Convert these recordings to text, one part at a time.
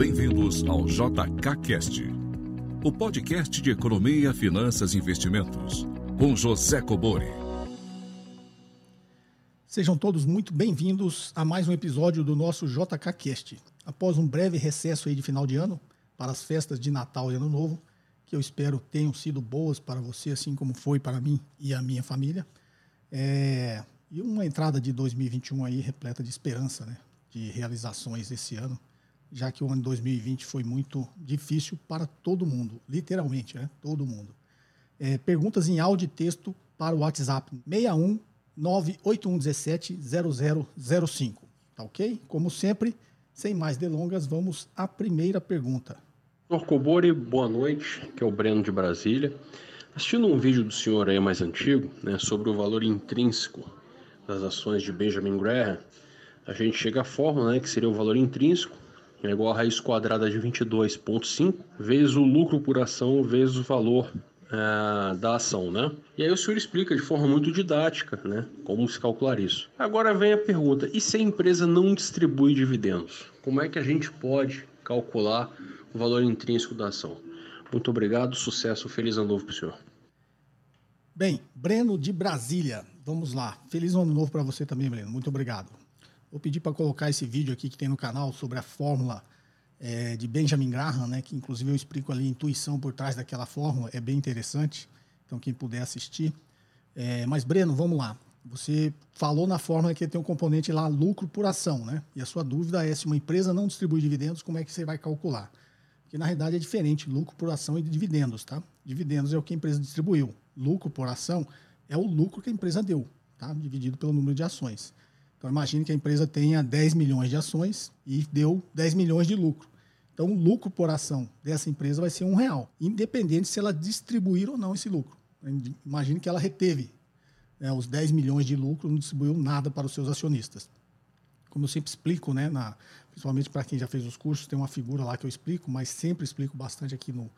Bem-vindos ao JKCast, o podcast de economia, finanças e investimentos, com José Cobori. Sejam todos muito bem-vindos a mais um episódio do nosso JKCast. Após um breve recesso aí de final de ano, para as festas de Natal e Ano Novo, que eu espero tenham sido boas para você, assim como foi para mim e a minha família. É... E uma entrada de 2021 aí repleta de esperança, né? De realizações esse ano, já que o ano 2020 foi muito difícil para todo mundo, literalmente, né? Todo mundo. É, perguntas em áudio e texto para o WhatsApp 61 98117 0005. Tá ok? Como sempre, sem mais delongas, vamos à primeira pergunta. Norcobori, boa noite, que é o Breno de Brasília. Assistindo um vídeo do senhor aí mais antigo, né, sobre o valor intrínseco das ações de Benjamin Graham, a gente chega à fórmula, né, que seria o valor intrínseco, é igual a raiz quadrada de 22,5 vezes o lucro por ação vezes o valor é, da ação, né? E aí o senhor explica de forma muito didática, né, como se calcular isso. Agora vem a pergunta: e se a empresa não distribui dividendos? Como é que a gente pode calcular o valor intrínseco da ação. Muito obrigado, sucesso, feliz ano novo para o senhor. Bem, Breno de Brasília, vamos lá. Feliz ano novo para você também, Breno. Muito obrigado. Vou pedir para colocar esse vídeo aqui que tem no canal sobre a fórmula é, de Benjamin Graham, né? Que inclusive eu explico ali a intuição por trás daquela fórmula, é bem interessante. Então quem puder assistir. É, mas Breno, vamos lá. Você falou na fórmula que tem um componente lá lucro por ação, né? E a sua dúvida é se uma empresa não distribui dividendos, como é que você vai calcular? que na realidade é diferente, lucro por ação e dividendos, tá? Dividendos é o que a empresa distribuiu. Lucro por ação é o lucro que a empresa deu, tá? Dividido pelo número de ações. Então imagine que a empresa tenha 10 milhões de ações e deu 10 milhões de lucro. Então o lucro por ação dessa empresa vai ser um real, independente se ela distribuir ou não esse lucro. Imagine que ela reteve né, os 10 milhões de lucro, não distribuiu nada para os seus acionistas. Como eu sempre explico, né, na, principalmente para quem já fez os cursos, tem uma figura lá que eu explico, mas sempre explico bastante aqui no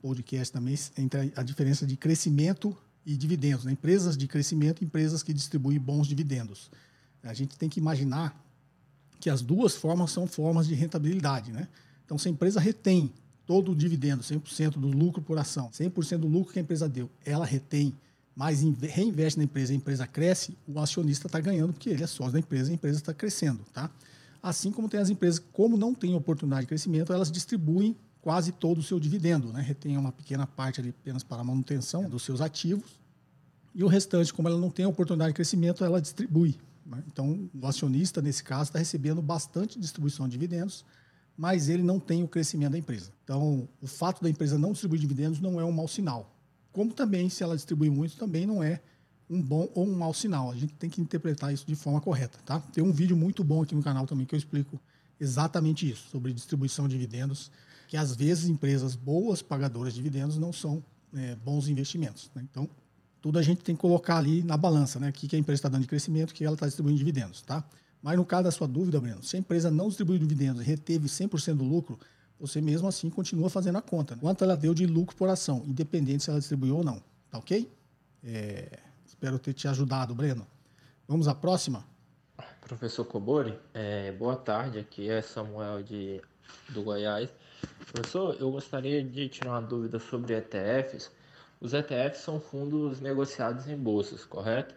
podcast também, entre a diferença de crescimento e dividendos. Né? Empresas de crescimento e empresas que distribuem bons dividendos. A gente tem que imaginar que as duas formas são formas de rentabilidade. Né? Então, se a empresa retém todo o dividendo, 100% do lucro por ação, 100% do lucro que a empresa deu, ela retém, mas reinveste na empresa, a empresa cresce, o acionista está ganhando porque ele é sócio da empresa, a empresa está crescendo. Tá? Assim como tem as empresas, como não têm oportunidade de crescimento, elas distribuem quase todo o seu dividendo, né? retém uma pequena parte ali apenas para a manutenção dos seus ativos, e o restante, como ela não tem oportunidade de crescimento, ela distribui. Né? Então, o acionista, nesse caso, está recebendo bastante distribuição de dividendos, mas ele não tem o crescimento da empresa. Então, o fato da empresa não distribuir dividendos não é um mau sinal. Como também, se ela distribui muito, também não é um bom ou um mau sinal. A gente tem que interpretar isso de forma correta, tá? Tem um vídeo muito bom aqui no canal também que eu explico exatamente isso, sobre distribuição de dividendos, que às vezes empresas boas pagadoras de dividendos não são é, bons investimentos. Né? Então, tudo a gente tem que colocar ali na balança, né? O que a empresa está dando de crescimento, o que ela está distribuindo de dividendos, tá? Mas no caso da sua dúvida, Breno, se a empresa não distribuiu dividendos e reteve 100% do lucro, você mesmo assim continua fazendo a conta. Né? Quanto ela deu de lucro por ação, independente se ela distribuiu ou não. Tá ok? É... Espero ter te ajudado, Breno. Vamos à próxima? Professor Cobori, é, boa tarde. Aqui é Samuel de, do Goiás. Professor, eu gostaria de tirar uma dúvida sobre ETFs. Os ETFs são fundos negociados em bolsas, correto?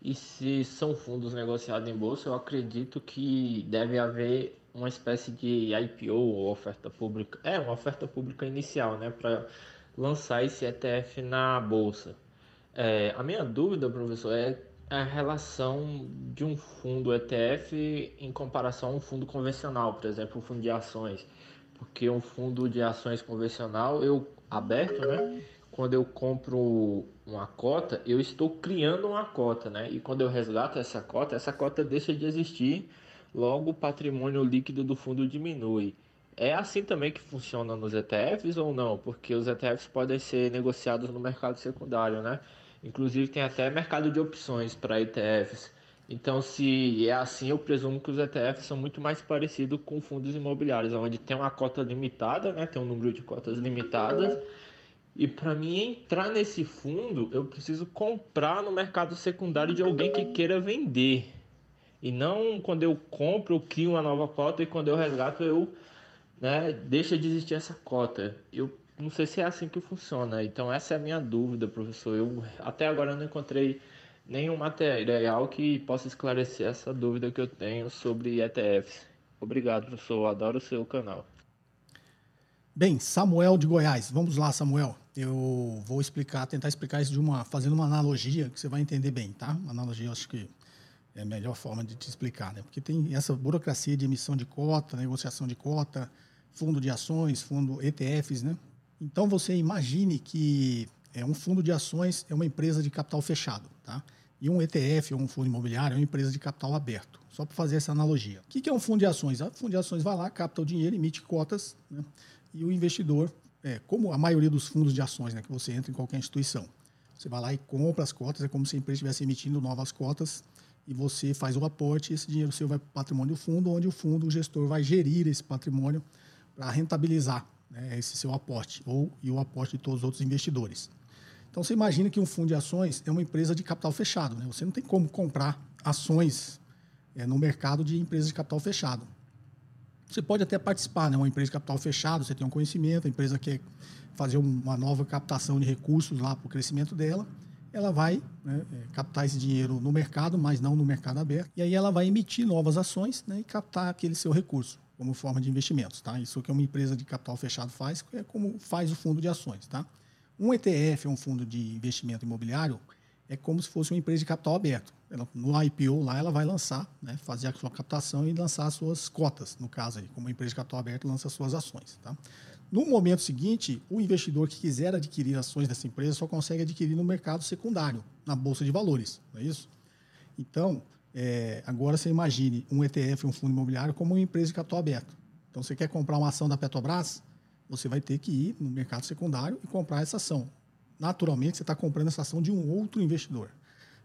E se são fundos negociados em bolsa, eu acredito que deve haver uma espécie de IPO ou oferta pública. É, uma oferta pública inicial, né? Para lançar esse ETF na bolsa. É, a minha dúvida, professor, é a relação de um fundo ETF em comparação a um fundo convencional, por exemplo, um fundo de ações. Porque um fundo de ações convencional, eu aberto, né? Quando eu compro uma cota, eu estou criando uma cota, né? E quando eu resgato essa cota, essa cota deixa de existir, logo o patrimônio líquido do fundo diminui. É assim também que funciona nos ETFs ou não? Porque os ETFs podem ser negociados no mercado secundário, né? Inclusive tem até mercado de opções para ETFs. Então, se é assim, eu presumo que os ETFs são muito mais parecidos com fundos imobiliários, onde tem uma cota limitada, né? tem um número de cotas limitadas. E para mim entrar nesse fundo, eu preciso comprar no mercado secundário de alguém que queira vender. E não quando eu compro, eu crio uma nova cota e quando eu resgato, eu né, deixa de existir essa cota. Eu não sei se é assim que funciona. Então essa é a minha dúvida, professor. Eu até agora não encontrei nenhum material que possa esclarecer essa dúvida que eu tenho sobre ETFs. Obrigado, professor. Adoro o seu canal. Bem, Samuel de Goiás. Vamos lá, Samuel. Eu vou explicar, tentar explicar isso de uma, fazendo uma analogia que você vai entender bem, tá? Uma analogia, eu acho que é a melhor forma de te explicar, né? Porque tem essa burocracia de emissão de cota, negociação de cota, fundo de ações, fundo ETFs, né? Então você imagine que é um fundo de ações é uma empresa de capital fechado, tá? E um ETF ou um fundo imobiliário é uma empresa de capital aberto. Só para fazer essa analogia. O que é um fundo de ações? O fundo de ações vai lá, capta o dinheiro, emite cotas, né? E o investidor, é, como a maioria dos fundos de ações né, que você entra em qualquer instituição, você vai lá e compra as cotas, é como se a empresa estivesse emitindo novas cotas e você faz o aporte, esse dinheiro seu vai para o patrimônio do fundo, onde o fundo, o gestor vai gerir esse patrimônio para rentabilizar né, esse seu aporte ou e o aporte de todos os outros investidores. Então você imagina que um fundo de ações é uma empresa de capital fechado. Né? Você não tem como comprar ações é, no mercado de empresas de capital fechado. Você pode até participar, né? Uma empresa de capital fechado, você tem um conhecimento, a empresa quer fazer uma nova captação de recursos lá para o crescimento dela, ela vai né, é, captar esse dinheiro no mercado, mas não no mercado aberto, e aí ela vai emitir novas ações né, e captar aquele seu recurso como forma de investimentos, tá? Isso que uma empresa de capital fechado faz, é como faz o fundo de ações, tá? Um ETF, um fundo de investimento imobiliário, é como se fosse uma empresa de capital aberto. Ela, no IPO lá, ela vai lançar, né, fazer a sua captação e lançar as suas cotas, no caso aí, como uma empresa de capital aberto lança as suas ações. Tá? No momento seguinte, o investidor que quiser adquirir ações dessa empresa só consegue adquirir no mercado secundário, na bolsa de valores, não é isso? Então, é, agora você imagine um ETF, um fundo imobiliário, como uma empresa de capital aberto. Então, você quer comprar uma ação da Petrobras, você vai ter que ir no mercado secundário e comprar essa ação. Naturalmente, você está comprando essa ação de um outro investidor.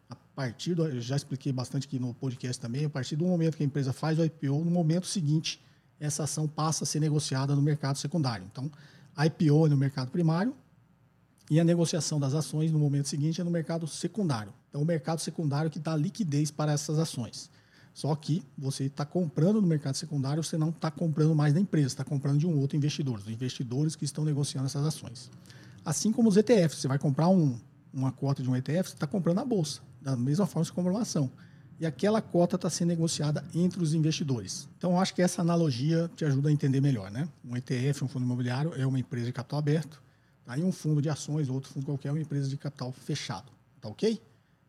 A partir do, eu já expliquei bastante aqui no podcast também, a partir do momento que a empresa faz o IPO, no momento seguinte, essa ação passa a ser negociada no mercado secundário. Então, a IPO é no mercado primário e a negociação das ações no momento seguinte é no mercado secundário. Então, o mercado secundário que dá liquidez para essas ações. Só que você está comprando no mercado secundário, você não está comprando mais da empresa, está comprando de um outro investidor, dos investidores que estão negociando essas ações. Assim como os ETFs, você vai comprar um, uma cota de um ETF, você está comprando a bolsa, da mesma forma que você compra uma ação. E aquela cota está sendo negociada entre os investidores. Então, acho que essa analogia te ajuda a entender melhor. Né? Um ETF, um fundo imobiliário, é uma empresa de capital aberto. Aí tá? um fundo de ações, outro fundo qualquer, é uma empresa de capital fechado. Tá ok?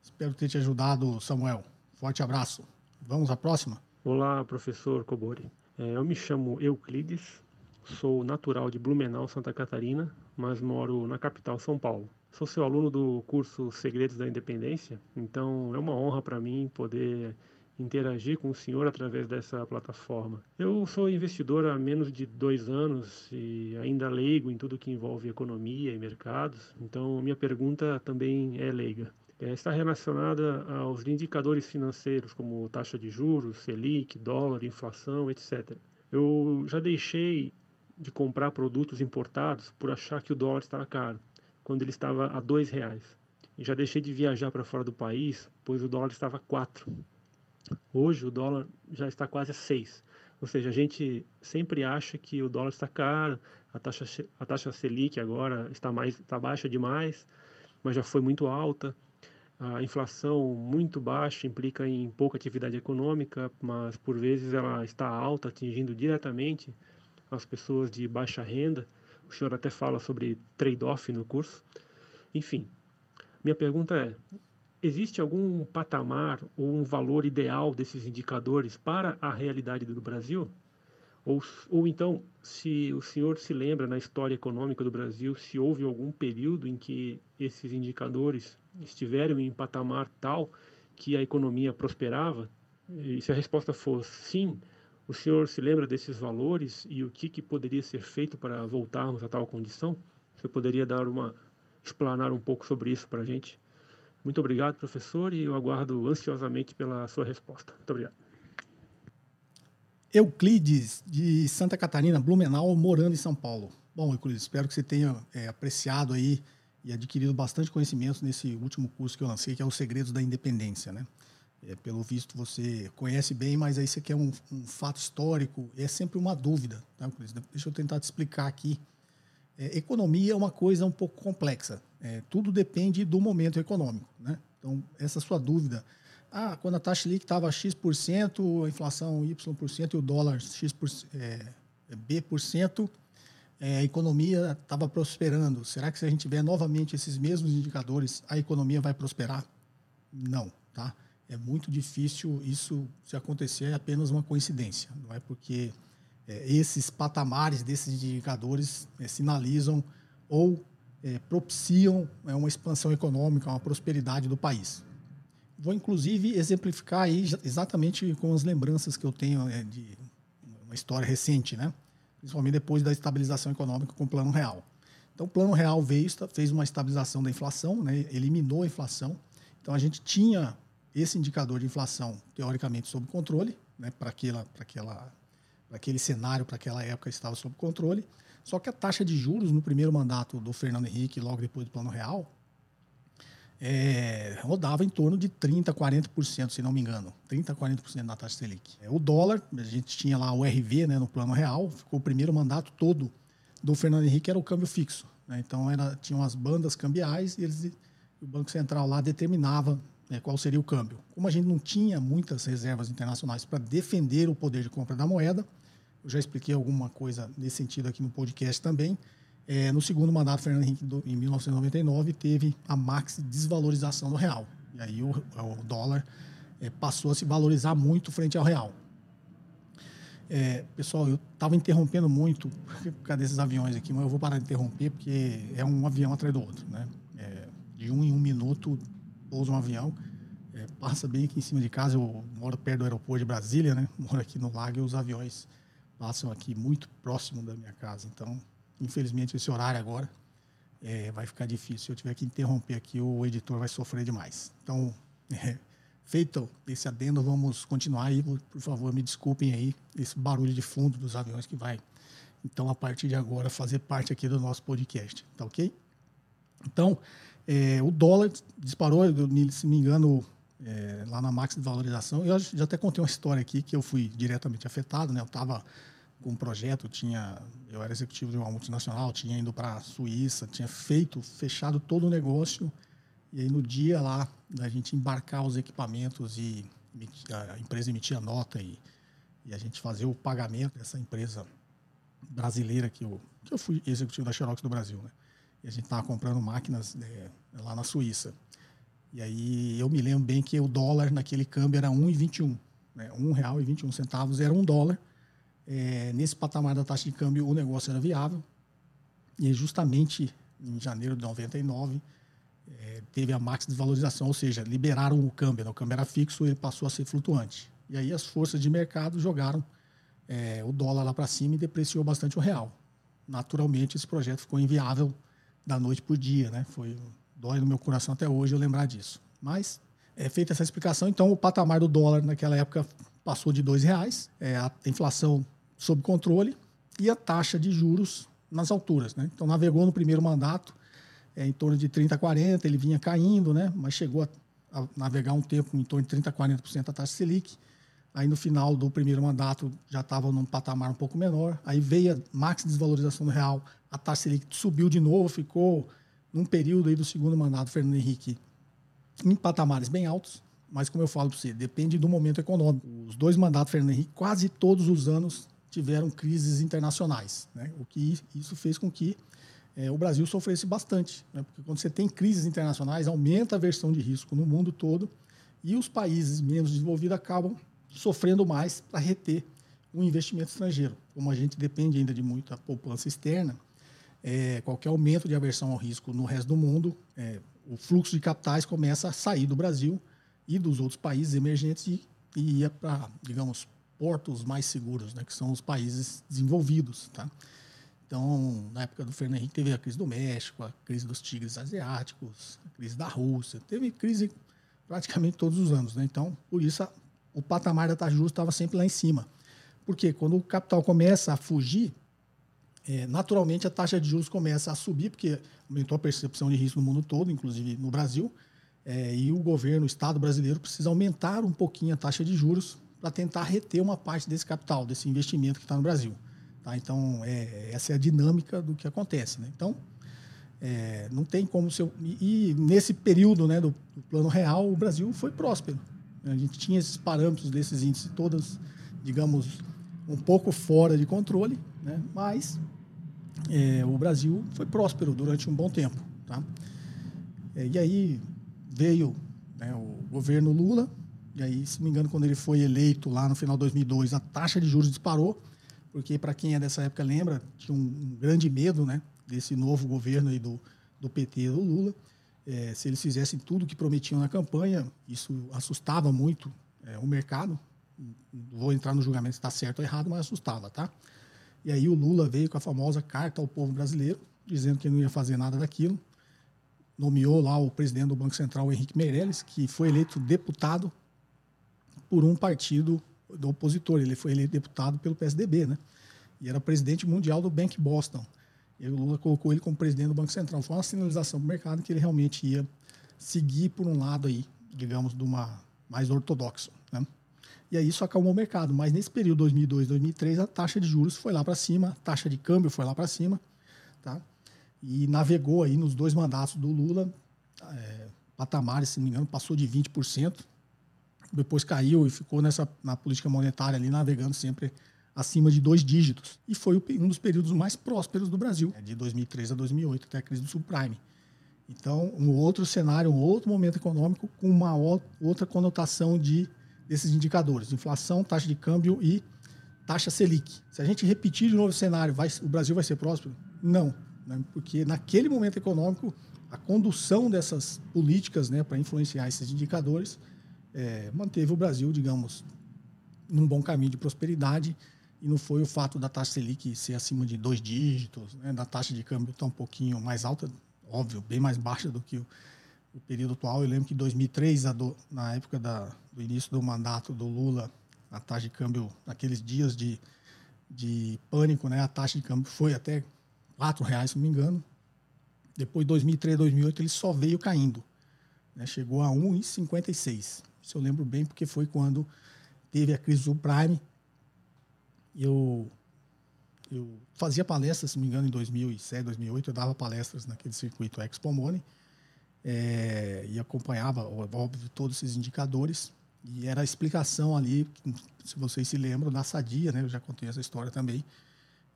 Espero ter te ajudado, Samuel. Forte abraço. Vamos à próxima? Olá, professor Cobori. É, eu me chamo Euclides, sou natural de Blumenau, Santa Catarina, mas moro na capital, São Paulo. Sou seu aluno do curso Segredos da Independência, então é uma honra para mim poder interagir com o senhor através dessa plataforma. Eu sou investidor há menos de dois anos e ainda leigo em tudo que envolve economia e mercados, então minha pergunta também é leiga é, está relacionada aos indicadores financeiros, como taxa de juros, Selic, dólar, inflação, etc. Eu já deixei de comprar produtos importados por achar que o dólar estava caro, quando ele estava a dois reais. E já deixei de viajar para fora do país, pois o dólar estava a quatro. Hoje o dólar já está quase a seis. Ou seja, a gente sempre acha que o dólar está caro, a taxa, a taxa Selic agora está, mais, está baixa demais, mas já foi muito alta. A inflação muito baixa implica em pouca atividade econômica, mas por vezes ela está alta, atingindo diretamente as pessoas de baixa renda. O senhor até fala sobre trade-off no curso. Enfim, minha pergunta é: existe algum patamar ou um valor ideal desses indicadores para a realidade do Brasil? Ou, ou então, se o senhor se lembra na história econômica do Brasil, se houve algum período em que esses indicadores estiveram em patamar tal que a economia prosperava? E se a resposta for sim, o senhor se lembra desses valores e o que, que poderia ser feito para voltarmos a tal condição? Você poderia dar uma explanar um pouco sobre isso para a gente? Muito obrigado, professor, e eu aguardo ansiosamente pela sua resposta. Muito obrigado. Euclides, de Santa Catarina, Blumenau, morando em São Paulo. Bom, Euclides, espero que você tenha é, apreciado aí e adquirido bastante conhecimento nesse último curso que eu lancei, que é Os Segredos da Independência, né? É, pelo visto você conhece bem, mas aí você quer um, um fato histórico, é sempre uma dúvida. Tá, Deixa eu tentar te explicar aqui. É, economia é uma coisa um pouco complexa. É, tudo depende do momento econômico. Né? Então, essa sua dúvida. Ah, quando a taxa Selic estava X%, a inflação Y% e o dólar X por, é, é B%, é, a economia estava prosperando. Será que se a gente tiver novamente esses mesmos indicadores, a economia vai prosperar? Não, tá? É muito difícil isso se acontecer, é apenas uma coincidência. Não é porque é, esses patamares desses indicadores é, sinalizam ou é, propiciam é, uma expansão econômica, uma prosperidade do país. Vou, inclusive, exemplificar aí exatamente com as lembranças que eu tenho é, de uma história recente, né? principalmente depois da estabilização econômica com o Plano Real. Então, o Plano Real veio, fez uma estabilização da inflação, né? eliminou a inflação. Então, a gente tinha esse indicador de inflação, teoricamente, sob controle, né? para aquela, aquela, aquele cenário, para aquela época, estava sob controle. Só que a taxa de juros no primeiro mandato do Fernando Henrique, logo depois do Plano Real, é, rodava em torno de 30%, 40%, se não me engano. 30%, 40% na taxa Selic. É, o dólar, a gente tinha lá o RV né, no plano real, ficou o primeiro mandato todo do Fernando Henrique, era o câmbio fixo. Né? Então, era, tinham as bandas cambiais e eles, o Banco Central lá determinava né, qual seria o câmbio. Como a gente não tinha muitas reservas internacionais para defender o poder de compra da moeda, eu já expliquei alguma coisa nesse sentido aqui no podcast também, é, no segundo mandato, Fernando Henrique, em 1999, teve a max desvalorização do real. E aí o, o dólar é, passou a se valorizar muito frente ao real. É, pessoal, eu estava interrompendo muito por causa desses aviões aqui, mas eu vou parar de interromper porque é um avião atrás do outro. Né? É, de um em um minuto pousa um avião, é, passa bem aqui em cima de casa. Eu moro perto do aeroporto de Brasília, né? moro aqui no lago e os aviões passam aqui muito próximo da minha casa. Então, Infelizmente, esse horário agora é, vai ficar difícil. Se eu tiver que interromper aqui, o editor vai sofrer demais. Então, é, feito esse adendo, vamos continuar aí. Por favor, me desculpem aí esse barulho de fundo dos aviões que vai, então, a partir de agora, fazer parte aqui do nosso podcast. Tá ok? Então, é, o dólar disparou, se me engano, é, lá na máxima de valorização. Eu já até contei uma história aqui que eu fui diretamente afetado, né? Eu estava com um projeto, tinha, eu era executivo de uma multinacional, tinha ido para a Suíça, tinha feito, fechado todo o negócio. E aí no dia lá da gente embarcar os equipamentos e a empresa emitia nota e, e a gente fazer o pagamento dessa empresa brasileira que eu, que eu fui executivo da Xerox do Brasil, né? A gente estava comprando máquinas é, lá na Suíça. E aí eu me lembro bem que o dólar naquele câmbio era 1,21, né? R$ 1,21 era um dólar é, nesse patamar da taxa de câmbio o negócio era viável. E justamente em janeiro de 99 é, teve a max desvalorização, ou seja, liberaram o câmbio. Né? O câmbio era fixo, ele passou a ser flutuante. E aí as forças de mercado jogaram é, o dólar lá para cima e depreciou bastante o real. Naturalmente, esse projeto ficou inviável da noite para o dia. Né? Foi, dói no meu coração até hoje eu lembrar disso. Mas, é, feita essa explicação, então o patamar do dólar naquela época passou de R$ reais. É, a inflação sob controle e a taxa de juros nas alturas. Né? Então, navegou no primeiro mandato é, em torno de 30% a 40%, ele vinha caindo, né? mas chegou a, a navegar um tempo em torno de 30% a 40% a taxa Selic. Aí, no final do primeiro mandato, já estava num patamar um pouco menor. Aí veio a max desvalorização do real, a taxa Selic subiu de novo, ficou num período aí do segundo mandato, Fernando Henrique, em patamares bem altos. Mas, como eu falo para você, depende do momento econômico. Os dois mandatos, Fernando Henrique, quase todos os anos tiveram crises internacionais, né? o que isso fez com que é, o Brasil sofresse bastante, né? porque quando você tem crises internacionais, aumenta a versão de risco no mundo todo e os países menos desenvolvidos acabam sofrendo mais para reter o investimento estrangeiro. Como a gente depende ainda de muita poupança externa, é, qualquer aumento de aversão ao risco no resto do mundo, é, o fluxo de capitais começa a sair do Brasil e dos outros países emergentes e, e ia para, digamos, portos mais seguros, né, que são os países desenvolvidos. Tá? Então, na época do Fernando Henrique, teve a crise do México, a crise dos tigres asiáticos, a crise da Rússia, teve crise praticamente todos os anos. Né? Então, por isso, a, o patamar da taxa de juros estava sempre lá em cima. Porque quando o capital começa a fugir, é, naturalmente a taxa de juros começa a subir, porque aumentou a percepção de risco no mundo todo, inclusive no Brasil, É, e o governo, o Estado brasileiro, precisa aumentar um pouquinho a taxa de juros para tentar reter uma parte desse capital, desse investimento que está no Brasil. Tá? Então, é, essa é a dinâmica do que acontece. Né? Então, é, não tem como ser. E, e, nesse período né, do, do, plano real, o Brasil foi próspero. A gente tinha esses parâmetros desses índices todos, digamos, um pouco fora de controle, né? mas é, o Brasil foi próspero durante um bom tempo. Tá? É, e aí veio né, o governo Lula, e aí, se não me engano, quando ele foi eleito lá no final de 2002, a taxa de juros disparou, porque, para quem é dessa época lembra, tinha um, um grande medo né, desse novo governo aí do, do PT do Lula. É, se eles fizessem tudo o que prometiam na campanha, isso assustava muito é, o mercado. Vou entrar no julgamento se está certo ou errado, mas assustava, tá? E aí o Lula veio com a famosa carta ao povo brasileiro, dizendo que não ia fazer nada daquilo. Nomeou lá o presidente do Banco Central, Henrique Meirelles, que foi eleito deputado por um partido do opositor. Ele foi eleito deputado pelo PSDB, né? E era presidente mundial do Bank Boston. E o Lula colocou ele como presidente do Banco Central. Foi uma sinalização para o mercado que ele realmente ia seguir por um lado aí, digamos, de uma mais ortodoxo, né? E aí isso acalmou o mercado. Mas nesse período 2002, 2003, a taxa de juros foi lá para cima, a taxa de câmbio foi lá para cima, tá? E navegou aí nos dois mandatos do Lula, é, patamares, se não me engano, passou de 20%, depois caiu e ficou nessa na política monetária ali navegando sempre acima de dois dígitos. E foi um dos períodos mais prósperos do Brasil, né, de 2003 a 2008, até a crise do subprime. Então, um outro cenário, um outro momento econômico com uma outra conotação de desses indicadores, inflação, taxa de câmbio e taxa Selic. Se a gente repetir de novo o cenário, vai, o Brasil vai ser próspero? Não, né? porque naquele momento econômico, a condução dessas políticas né, para influenciar esses indicadores é, manteve o Brasil, digamos, num bom caminho de prosperidade e não foi o fato da taxa Selic ser acima de dois dígitos, né, da taxa de câmbio estar um pouquinho mais alta, óbvio, bem mais baixa do que o, o período atual. Eu lembro que em 2003, do, na época da, do início do mandato do Lula, a taxa de câmbio, naqueles dias de, de pânico, né, a taxa de câmbio foi até R$ reais, se não me engano. Depois, 2003, 2008, ele só veio caindo. Né, chegou a 1,56. Isso eu lembro bem porque foi quando teve a crise do Prime. Eu, eu fazia palestras, se não me engano, em 2007, 2008, eu dava palestras naquele circuito Expo Money é, e acompanhava, óbvio, todos esses indicadores. E era a explicação ali, se vocês se lembram, da Sadia, né? Eu já contei essa história também.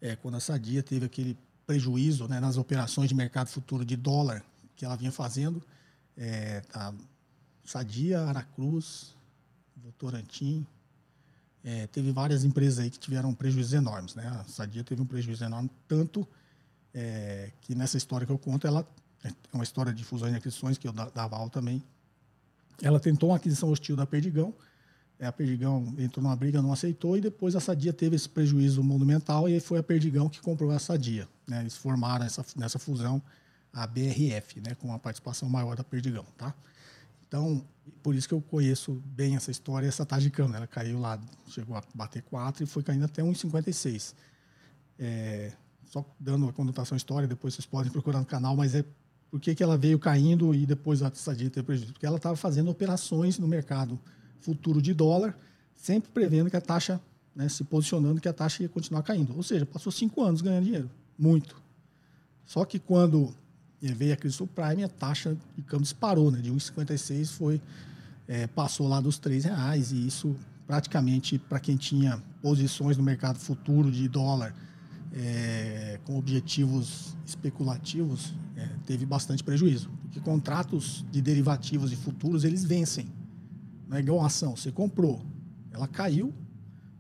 É, quando a Sadia teve aquele prejuízo né, nas operações de mercado futuro de dólar que ela vinha fazendo, é, a Sadia, Aracruz, Votorantim. É, teve várias empresas aí que tiveram prejuízos enormes. Né? A Sadia teve um prejuízo enorme, tanto é, que nessa história que eu conto, ela é uma história de fusões e aquisições que eu dava aula também. Ela tentou uma aquisição hostil da Perdigão, é, a Perdigão entrou numa briga, não aceitou, e depois a Sadia teve esse prejuízo monumental, e foi a Perdigão que comprou a Sadia. Né? Eles formaram essa, nessa fusão a BRF, né? com a participação maior da Perdigão. Tá? Então, por isso que eu conheço bem essa história, essa taxa de câmbio. Ela caiu lá, chegou a bater 4 e foi caindo até 1,56. É, só dando a conotação história, depois vocês podem procurar no canal, mas é por que, ela veio caindo e depois a Sadia teve prejuízo? Porque ela estava fazendo operações no mercado futuro de dólar, sempre prevendo que a taxa, né, se posicionando que a taxa ia continuar caindo. Ou seja, passou cinco anos ganhando dinheiro, muito. Só que quando e veio a crise subprime, a taxa de câmbio disparou, né? De 1,56 foi é, passou lá dos R$ reais e isso praticamente para quem tinha posições no mercado futuro de dólar é, com objetivos especulativos é, teve bastante prejuízo, porque contratos de derivativos e futuros eles vencem, não é igual a ação. Você comprou, ela caiu,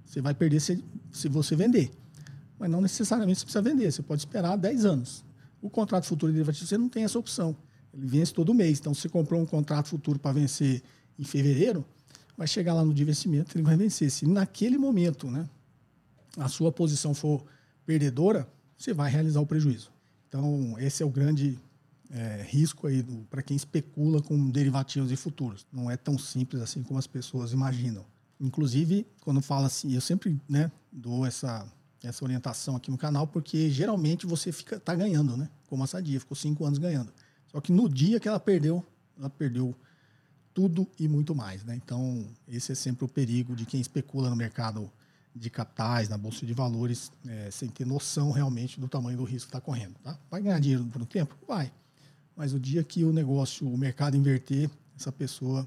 você vai perder se, se você vender, mas não necessariamente você precisa vender. Você pode esperar 10 anos. O contrato futuro derivativo, você não tem essa opção. Ele vence todo mês. Então, se você comprou um contrato futuro para vencer em fevereiro, vai chegar lá no dia vencimento, ele vai vencer. Se naquele momento né, a sua posição for perdedora, você vai realizar o prejuízo. Então, esse é o grande é, risco aí para quem especula com derivativos e futuros. Não é tão simples assim como as pessoas imaginam. Inclusive, quando fala assim, eu sempre né, dou essa essa orientação aqui no canal, porque geralmente você fica tá ganhando, né? Como a Sadia, ficou cinco anos ganhando. Só que no dia que ela perdeu, ela perdeu tudo e muito mais. Né? Então, esse é sempre o perigo de quem especula no mercado de capitais, na bolsa de valores, é, sem ter noção realmente do tamanho do risco que está correndo. Tá? Vai ganhar dinheiro por um tempo? Vai. Mas o dia que o negócio, o mercado inverter, essa pessoa,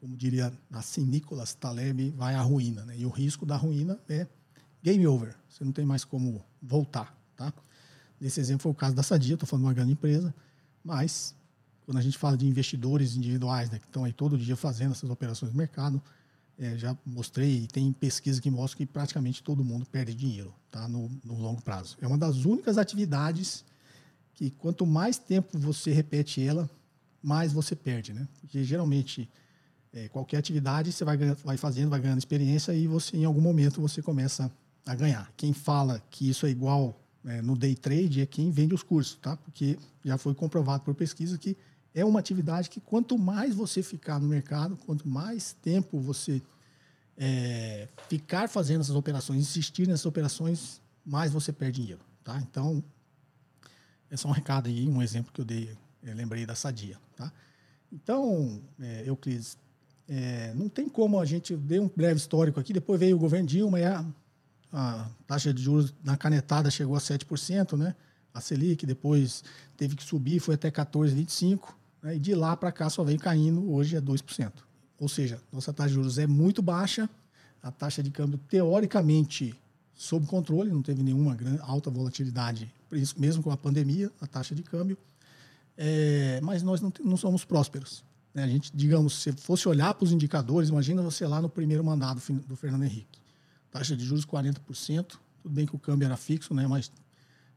como diria assim Nicolas Taleb, vai à ruína. Né? E o risco da ruína é game over. Você não tem mais como voltar. Tá? Nesse exemplo foi o caso da Sadia, estou falando de uma grande empresa, mas quando a gente fala de investidores individuais, né, que estão aí todo dia fazendo essas operações no mercado, é, já mostrei, tem pesquisa que mostra que praticamente todo mundo perde dinheiro tá, no, no, longo prazo. É uma das únicas atividades que quanto mais tempo você repete ela, mais você perde. Né? Porque geralmente é, qualquer atividade você vai, vai fazendo, vai ganhando experiência e você em algum momento você começa a ganhar. Quem fala que isso é igual é, no day trade é quem vende os cursos, tá? porque já foi comprovado por pesquisa que é uma atividade que quanto mais você ficar no mercado, quanto mais tempo você é, ficar fazendo essas operações, insistir nessas operações, mais você perde dinheiro, tá? Então, é só um recado aí, um exemplo que eu dei, eu lembrei da Sadia, tá? Então, é, Euclides, é, não tem como a gente dei um breve histórico aqui, depois veio o governo Dilma e a, a taxa de juros na canetada chegou a 7%, né? A Selic depois teve que subir, foi até 14,25%. Né? E de lá para cá só vem caindo, hoje é 2%. Ou seja, nossa taxa de juros é muito baixa, a taxa de câmbio teoricamente sob controle, não teve nenhuma grande, alta volatilidade, mesmo com a pandemia, a taxa de câmbio. É, mas nós não, não somos prósperos. Né? A gente, digamos, se fosse olhar para os indicadores, imagina você lá no primeiro mandato do Fernando Henrique. Taxa de juros 40%, tudo bem que o câmbio era fixo, né? mas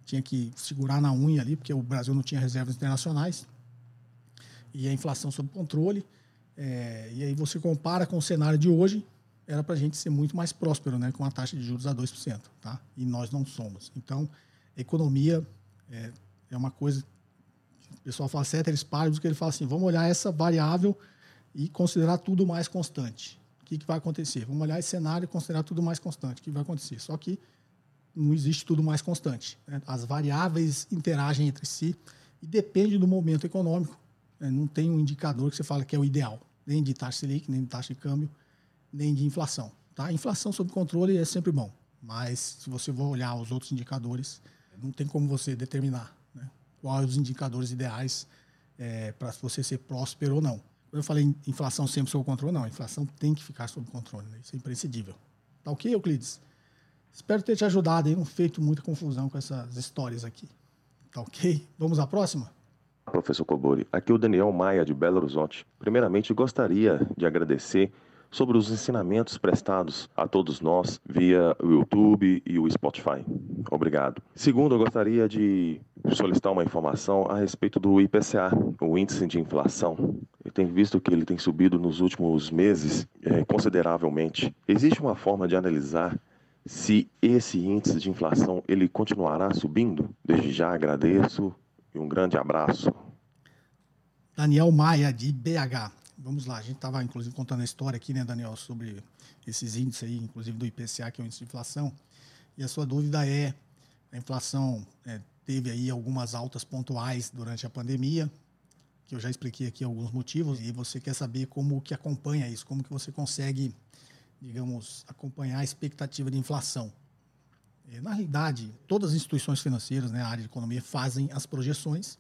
tinha que segurar na unha ali, porque o Brasil não tinha reservas internacionais e a inflação sob controle. É, e aí você compara com o cenário de hoje, era para a gente ser muito mais próspero, né, com a taxa de juros a 2%, tá? E nós não somos. Então, economia é, é uma coisa o pessoal fala ceteris paribus, que ele fala assim, vamos olhar essa variável e considerar tudo mais constante. O que, que vai acontecer? Vamos olhar esse cenário e considerar tudo mais constante. O que vai acontecer? Só que não existe tudo mais constante. Né? As variáveis interagem entre si e depende do momento econômico é, não tem um indicador que você fala que é o ideal, nem de taxa Selic, nem de taxa de câmbio, nem de inflação. Tá? Inflação sob controle é sempre bom, mas se você for olhar os outros indicadores, não tem como você determinar né, quais os indicadores ideais é, para você ser próspero ou não. Eu falei inflação sempre sob controle, não, a inflação tem que ficar sob controle, né? isso é imprescindível. Tá ok, Euclides? Espero ter te ajudado aí, não feito muita confusão com essas histórias aqui. Tá ok? Vamos à próxima? professor Cobori. Aqui é o Daniel Maia, de Belo Horizonte. Primeiramente, gostaria de agradecer sobre os ensinamentos prestados a todos nós via o YouTube e o Spotify. Obrigado. Segundo, eu gostaria de solicitar uma informação a respeito do IPCA, o índice de inflação. Eu tenho visto que ele tem subido nos últimos meses é, consideravelmente. Existe uma forma de analisar se esse índice de inflação ele continuará subindo? Desde já agradeço e um grande abraço. Daniel Maia, de BH. Vamos lá, a gente estava inclusive contando a história aqui, né, Daniel, sobre esses índices aí, inclusive do IPCA, que é o índice de inflação. E a sua dúvida é: a inflação é, teve aí algumas altas pontuais durante a pandemia, que eu já expliquei aqui alguns motivos, e você quer saber como que acompanha isso, como que você consegue, digamos, acompanhar a expectativa de inflação. É, na realidade, todas as instituições financeiras, né, a área de economia, fazem as projeções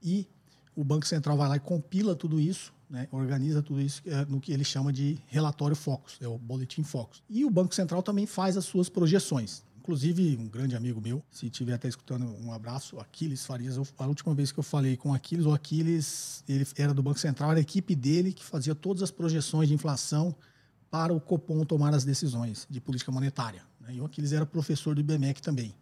e o Banco Central vai lá e compila tudo isso, né, organiza tudo isso é, no que ele chama de relatório Focus, é o Boletim Focus. E o Banco Central também faz as suas projeções. Inclusive, um grande amigo meu, se estiver até escutando, um abraço, Aquiles Farias. Eu, a última vez que eu falei com Aquiles, o Aquiles ele era do Banco Central, era a equipe dele que fazia todas as projeções de inflação para o Copom tomar as decisões de política monetária. Né? E o Aquiles era professor do IBMEC também,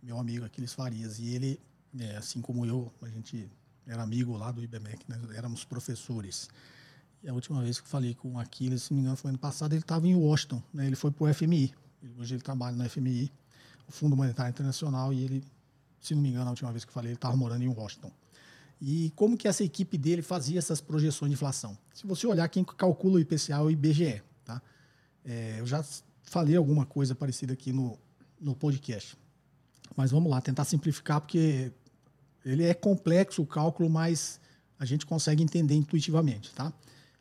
meu amigo Aquiles Farias. E ele, é, assim como eu, a gente era amigo lá do IBMEC, né? éramos professores. E a última vez que eu falei com o Aquiles, se não me engano, foi ano passado, ele estava em Washington. Né? Ele foi para o FMI. Hoje ele trabalha no FMI, o Fundo Monetário Internacional, e ele, se não me engano, a última vez que eu falei, ele estava morando em Washington. E como que essa equipe dele fazia essas projeções de inflação? Se você olhar, quem calcula o IPCA é o IBGE. Tá? É, eu já falei alguma coisa parecida aqui no, no podcast. Mas vamos lá, tentar simplificar, porque ele é complexo o cálculo, mas a gente consegue entender intuitivamente, tá?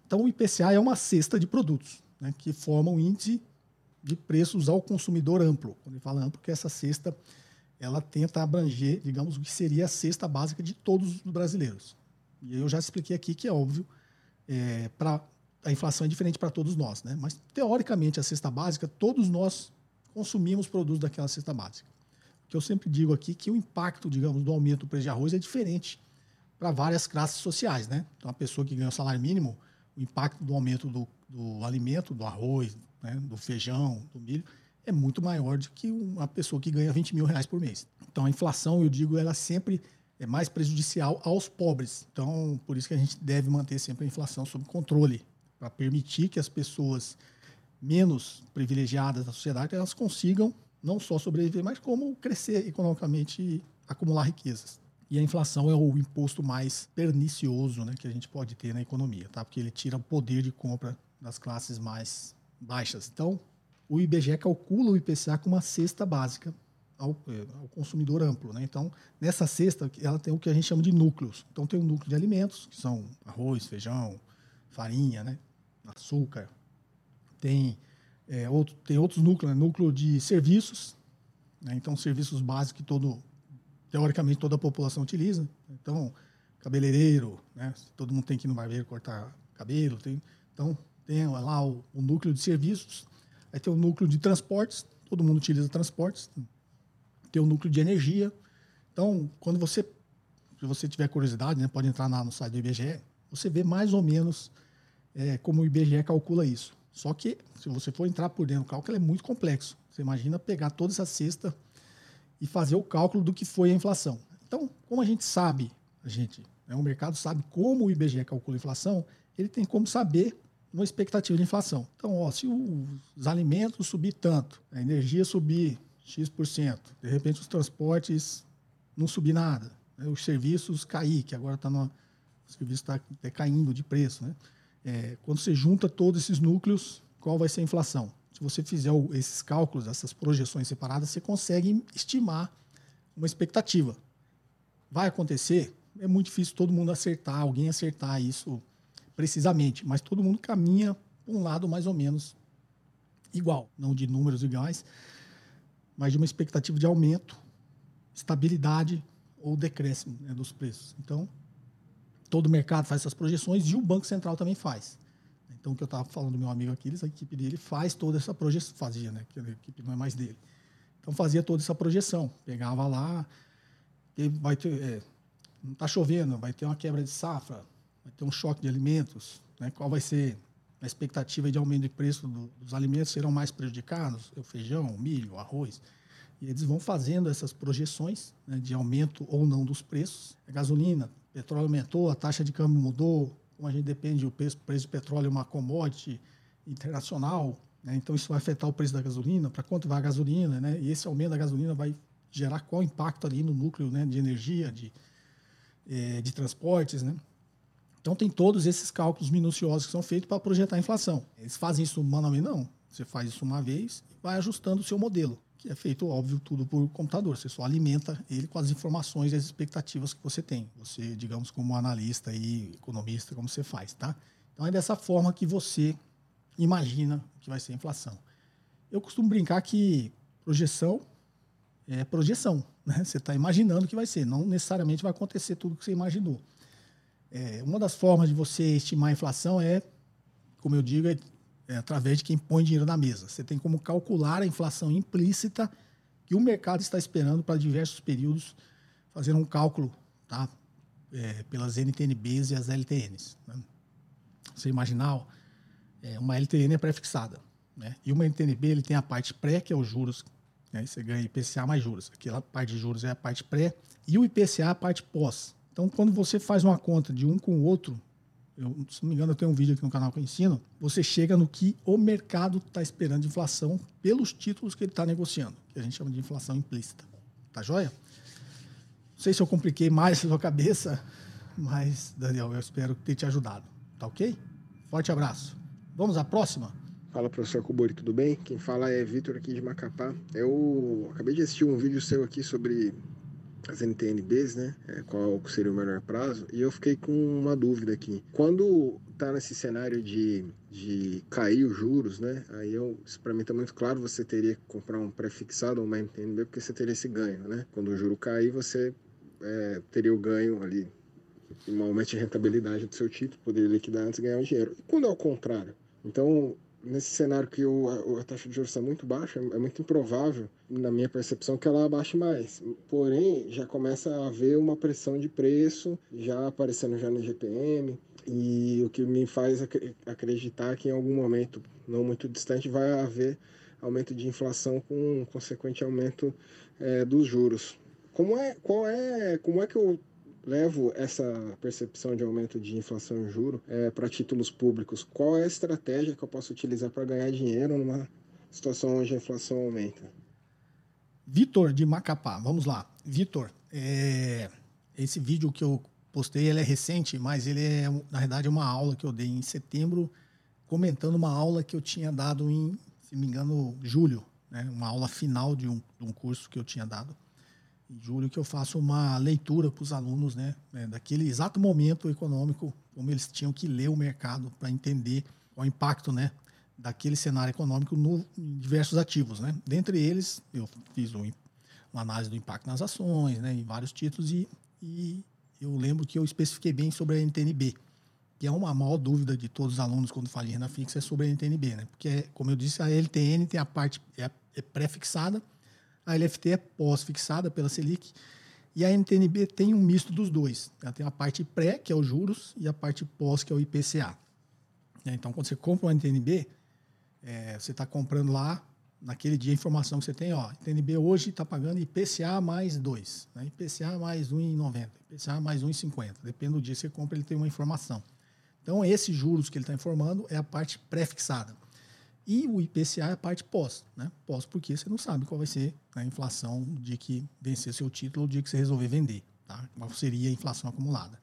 Então, o IPCA é uma cesta de produtos né, que formam um índice de preços ao consumidor amplo. Quando ele fala amplo, porque essa cesta ela tenta abranger, digamos, o que seria a cesta básica de todos os brasileiros. E eu já expliquei aqui que é óbvio, é, para a inflação é diferente para todos nós, né? Mas teoricamente a cesta básica, todos nós consumimos produtos daquela cesta básica. Que eu sempre digo aqui que o impacto, digamos, do aumento do preço de arroz é diferente para várias classes sociais, né? Então a pessoa que ganha o salário mínimo, o impacto do aumento do, do alimento, do arroz, né, do feijão, do milho, é muito maior do que uma pessoa que ganha 20 mil reais por mês. Então a inflação, eu digo, ela sempre é mais prejudicial aos pobres. Então, por isso que a gente deve manter sempre a inflação sob controle, para permitir que as pessoas menos privilegiadas da sociedade elas consigam não só sobreviver, mas como crescer economicamente e acumular riquezas. E a inflação é o imposto mais pernicioso né, que a gente pode ter na economia, tá? porque ele tira o poder de compra das classes mais baixas. Então, o IBGE calcula o IPCA com uma cesta básica ao, é, ao, consumidor amplo. Né? Então, nessa cesta, ela tem o que a gente chama de núcleos. Então, tem um núcleo de alimentos, que são arroz, feijão, farinha, né? açúcar. Tem, é, outro, tem outros núcleos, né? núcleo de serviços, né? então serviços básicos que todo, teoricamente toda a população utiliza. Então, cabeleireiro, né? todo mundo tem que ir no barbeiro cortar cabelo. Tem, então, tem lá o, o núcleo de serviços, aí tem o núcleo de transportes, todo mundo utiliza transportes, tem o núcleo de energia. Então, quando você, se você tiver curiosidade, né, pode entrar na, no site do IBGE, você vê mais ou menos é, como o IBGE calcula isso. Só que, se você for entrar por dentro do cálculo, é muito complexo. Você imagina pegar toda essa cesta e fazer o cálculo do que foi a inflação. Então, como a gente sabe, a gente, né, o mercado sabe como o IBGE calcula a inflação, ele tem como saber uma expectativa de inflação. Então, ó, se os alimentos subir tanto, a energia subir X%, de repente os transportes não subir nada, né, os serviços cair, que agora está no, o serviço está caindo de preço, né? É, quando você junta todos esses núcleos, qual vai ser a inflação? Se você fizer esses cálculos, essas projeções separadas, você consegue estimar uma expectativa. Vai acontecer? É muito difícil todo mundo acertar, alguém acertar isso precisamente, mas todo mundo caminha um lado mais ou menos igual, não de números iguais, mas de uma expectativa de aumento, estabilidade ou decréscimo né, dos preços. Então, todo o mercado faz essas projeções e o Banco Central também faz. Então, o que eu estava falando do meu amigo Aquiles, a equipe dele faz toda essa projeção, fazia, né? Que a equipe não é mais dele. Então, fazia toda essa projeção. Pegava lá, vai ter, é, não está chovendo, vai ter uma quebra de safra, vai ter um choque de alimentos, né? qual vai ser a expectativa de aumento de preço do, dos alimentos, serão mais prejudicados, o feijão, o milho, o arroz. E eles vão fazendo essas projeções né, de aumento ou não dos preços. A gasolina, petróleo aumentou, a taxa de câmbio mudou, como a gente depende, o preço, preço do petróleo é uma commodity internacional, né? então isso vai afetar o preço da gasolina, para quanto vai a gasolina, né? e esse aumento da gasolina vai gerar qual impacto ali no núcleo né, de energia, de, é, de transportes. Né? Então tem todos esses cálculos minuciosos que são feitos para projetar a inflação. Eles fazem isso manualmente? Não. Você faz isso uma vez e vai ajustando o seu modelo que é feito, óbvio, tudo por computador. Você só alimenta ele com as informações e as expectativas que você tem. Você, digamos, como analista e economista, como você faz, tá? Então é dessa forma que você imagina que vai ser a inflação. Eu costumo brincar que projeção é projeção, né? Você está imaginando que vai ser, não necessariamente vai acontecer tudo que você imaginou. É, uma das formas de você estimar a inflação é, como eu digo, é é, através de quem põe dinheiro na mesa. Você tem como calcular a inflação implícita que o mercado está esperando para diversos períodos, fazer um cálculo tá? É, pelas NTNBs e as LTNs. Né? Você imaginar, é, uma LTN é pré-fixada. Né? E uma NTNB ele tem a parte pré, que é os juros, né? você ganha IPCA mais juros. Aquela parte de juros é a parte pré, e o IPCA é a parte pós. Então, quando você faz uma conta de um com o outro, eu, se não me engano, eu tenho um vídeo aqui no canal que eu ensino, você chega no que o mercado está esperando de inflação pelos títulos que ele está negociando, que a gente chama de inflação implícita. Tá joia? Não sei se eu compliquei mais a sua cabeça, mas, Daniel, eu espero ter te ajudado. Tá ok? Forte abraço. Vamos à próxima? Fala, professor Kubori, tudo bem? Quem fala é Vitor aqui de Macapá. Eu acabei de assistir um vídeo seu aqui sobre as NTNBs, né? É, qual seria o melhor prazo? E eu fiquei com uma dúvida aqui. Quando tá nesse cenário de, de cair os juros, né? Aí eu, isso para mim tá muito claro, você teria que comprar um pré-fixado ou uma NTNB porque você teria esse ganho, né? Quando o juro cair, você é, teria o ganho ali, um aumento de rentabilidade do seu título, poderia liquidar antes e ganhar o dinheiro. E quando é o contrário? Então, nesse cenário que o, a taxa de juros está muito baixa, é muito improvável, na minha percepção, que ela abaixe mais. Porém, já começa a haver uma pressão de preço, já aparecendo já no GPM, e o que me faz acreditar que em algum momento, não muito distante, vai haver aumento de inflação com um consequente aumento é, dos juros. Como é, qual é, como é que eu levo essa percepção de aumento de inflação e juro é, para títulos públicos? Qual é a estratégia que eu posso utilizar para ganhar dinheiro numa situação onde a inflação aumenta? Vitor de Macapá, vamos lá. Vitor, é, esse vídeo que eu postei ele é recente, mas ele é, na verdade, uma aula que eu dei em setembro, comentando uma aula que eu tinha dado em, se me engano, julho, né? uma aula final de um, de um curso que eu tinha dado julho que eu faço uma leitura para os alunos, né, né, daquele exato momento econômico, como eles tinham que ler o mercado para entender o impacto, né, daquele cenário econômico no, em diversos ativos, né. Dentre eles, eu fiz um, uma análise do impacto nas ações, né, em vários títulos e, e eu lembro que eu especifiquei bem sobre a NTNB, que é uma maior dúvida de todos os alunos quando falam em renda fixa é sobre a NTNB, né, porque como eu disse, a LTN tem a parte é, é pré-fixada a LFT é pós-fixada pela Selic. E a NTNB tem um misto dos dois. Ela tem a parte pré, que é os juros, e a parte pós, que é o IPCA. É, então, quando você compra uma NTNB, é, você está comprando lá, naquele dia, a informação que você tem, ó, NTNB hoje está pagando IPCA mais 2, né? IPCA mais 1,90, IPCA mais 1,50. Depende do dia que você compra, ele tem uma informação. Então, esses juros que ele está informando é a parte pré-fixada. E o IPCA é a parte pós, né? Pós porque você não sabe qual vai ser a inflação no dia que vencer seu título, no dia que você resolver vender, tá? Qual seria a inflação acumulada.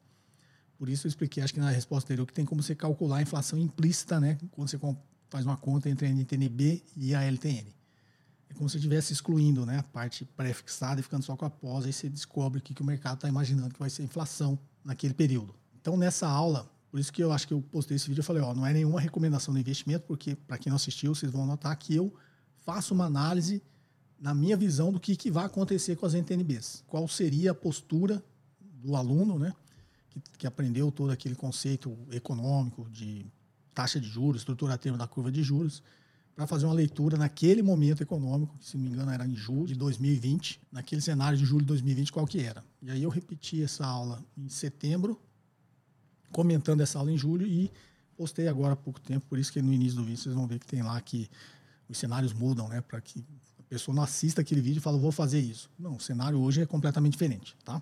Por isso eu expliquei, acho que na resposta anterior, que tem como você calcular a inflação implícita, né? Quando você faz uma conta entre a NTNB e a LTN. É como se estivesse excluindo né, a parte pré-fixada e ficando só com a pós, aí você descobre o que, que o mercado está imaginando que vai ser a inflação naquele período. Então, nessa aula, por isso que eu acho que eu postei esse vídeo e falei, ó, não é nenhuma recomendação de investimento, porque para quem não assistiu, vocês vão notar que eu faço uma análise na minha visão do que, que vai acontecer com as NTNBs. Qual seria a postura do aluno, né, que, que aprendeu todo aquele conceito econômico de taxa de juros, estrutura termo da curva de juros, para fazer uma leitura naquele momento econômico, que se não me engano era em julho de 2020, naquele cenário de julho de 2020, qual que era. E aí eu repeti essa aula em setembro comentando essa aula em julho e postei agora há pouco tempo, por isso que no início do vídeo vocês vão ver que tem lá que os cenários mudam, né, para que a pessoa não assista aquele vídeo e fale, vou fazer isso. Não, o cenário hoje é completamente diferente, tá?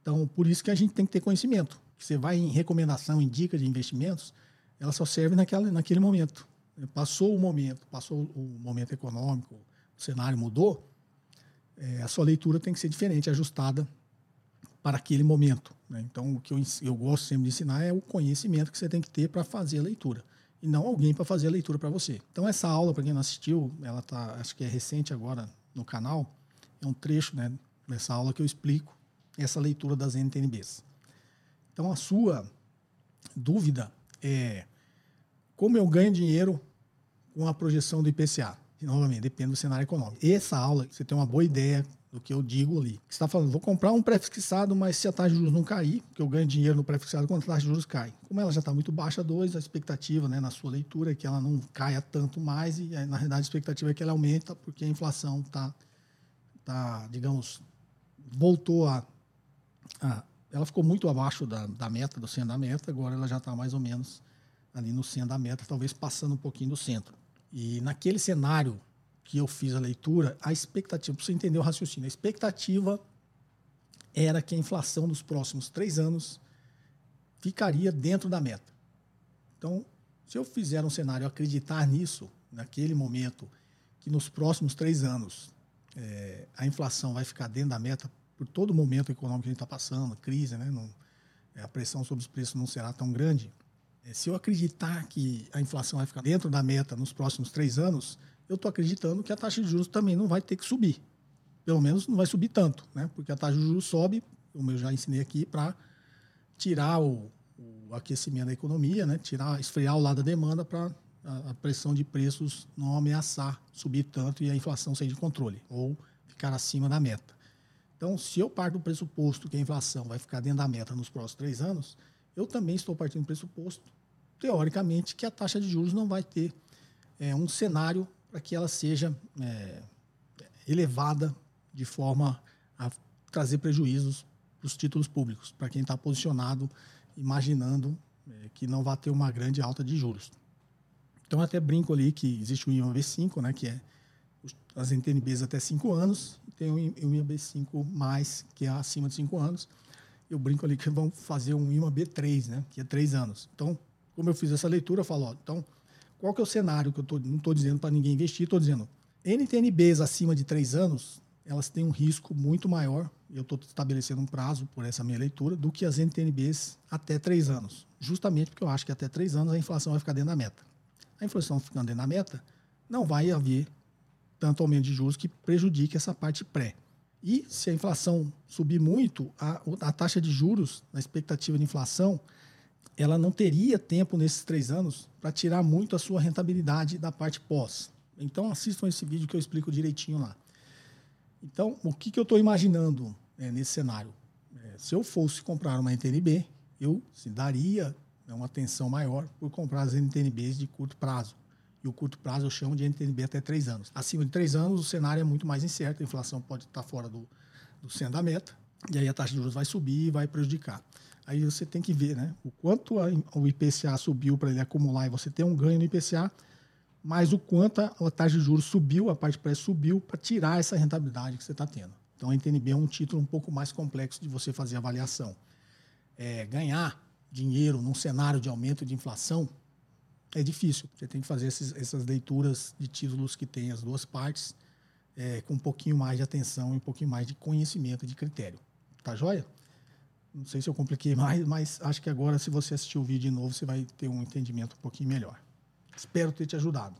Então, por isso que a gente tem que ter conhecimento. Você vai em recomendação, em dica de investimentos, ela só serve naquela, naquele momento. Passou o momento, passou o momento econômico, o cenário mudou, é, a sua leitura tem que ser diferente, ajustada para aquele momento. Né? Então, o que eu, eu gosto sempre de ensinar é o conhecimento que você tem que ter para fazer a leitura e não alguém para fazer a leitura para você. Então, essa aula, para quem não assistiu, ela tá, acho que é recente agora no canal, é um trecho né, dessa aula que eu explico essa leitura das NTNBs. Então, a sua dúvida é como eu ganho dinheiro com a projeção do IPCA. E, novamente, depende do cenário econômico. Essa aula, você tem uma boa ideia do que eu digo ali. Você está falando, vou comprar um pré-fixado, mas se a taxa de juros não cair, que eu ganho dinheiro no pré-fixado quando a taxa de juros cai. Como ela já está muito baixa, dois, a expectativa né, na sua leitura é que ela não caia tanto mais, e na realidade a expectativa é que ela aumenta, porque a inflação está, tá, digamos, voltou a, a, Ela ficou muito abaixo da, da meta, do centro da meta, agora ela já está mais ou menos ali no centro da meta, talvez passando um pouquinho do centro. E naquele cenário que eu fiz a leitura, a expectativa, para você entender o raciocínio, a expectativa era que a inflação dos próximos três anos ficaria dentro da meta. Então, se eu fizer um cenário acreditar nisso, naquele momento, que nos próximos três anos é, a inflação vai ficar dentro da meta por todo o momento econômico que a gente está passando, crise, né? Não, a pressão sobre os preços não será tão grande. É, se eu acreditar que a inflação vai ficar dentro da meta nos próximos três anos, eu estou acreditando que a taxa de juros também não vai ter que subir. pelo menos não vai subir tanto, né? Porque a taxa de juros sobe, como eu já ensinei aqui, para tirar o, o, aquecimento da economia, né? Tirar, esfriar o lado da demanda para a, a pressão de preços não ameaçar subir tanto e a inflação sair de controle ou ficar acima da meta. Então, se eu parto do pressuposto que a inflação vai ficar dentro da meta nos próximos três anos, eu também estou partindo do pressuposto, teoricamente, que a taxa de juros não vai ter é, um cenário para que ela seja é, elevada de forma a trazer prejuízos para os títulos públicos, para quem está posicionado imaginando é, que não vai ter uma grande alta de juros. Então, até brinco ali que existe o IMA V5, né, que é as NTNBs até 5 anos, e tem o IMA B5 mais, que é acima de 5 anos. Eu brinco ali que vão fazer um IMA B3, né, que é 3 anos. Então, como eu fiz essa leitura, eu falo, ó, então, qual que é o cenário que eu tô, não estou dizendo para ninguém investir, estou dizendo, NTNBs acima de 3 anos, elas têm um risco muito maior, eu estou estabelecendo um prazo por essa minha leitura, do que as NTNBs até 3 anos. Justamente porque eu acho que até 3 anos a inflação vai ficar dentro da meta. A inflação ficando dentro da meta, não vai haver tanto aumento de juros que prejudique essa parte pré. E se a inflação subir muito, a, a taxa de juros, na expectativa de inflação, ela não teria tempo nesses três anos para tirar muito a sua rentabilidade da parte pós. Então assistam esse vídeo que eu explico direitinho lá. Então, o que, que eu estou imaginando é, nesse cenário? É, se eu fosse comprar uma NTNB, eu se daria né, uma atenção maior por comprar as NTNBs de curto prazo. E o curto prazo eu chamo de NTNB até três anos. Acima de três anos, o cenário é muito mais incerto, a inflação pode estar fora do, do centro da meta, e aí a taxa de juros vai subir e vai prejudicar. Aí você tem que ver né, o quanto a, o IPCA subiu para ele acumular e você ter um ganho no IPCA, mas o quanto a, taxa de juros subiu, a parte pré subiu para tirar essa rentabilidade que você está tendo. Então a NTNB é um título um pouco mais complexo de você fazer avaliação. É, ganhar dinheiro num cenário de aumento de inflação é difícil. Você tem que fazer esses, essas leituras de títulos que tem as duas partes é, com um pouquinho mais de atenção e um pouquinho mais de conhecimento de critério. Tá joia? Não sei se eu compliquei mais, mas acho que agora, se você assistir o vídeo de novo, você vai ter um entendimento um pouquinho melhor. Espero ter te ajudado.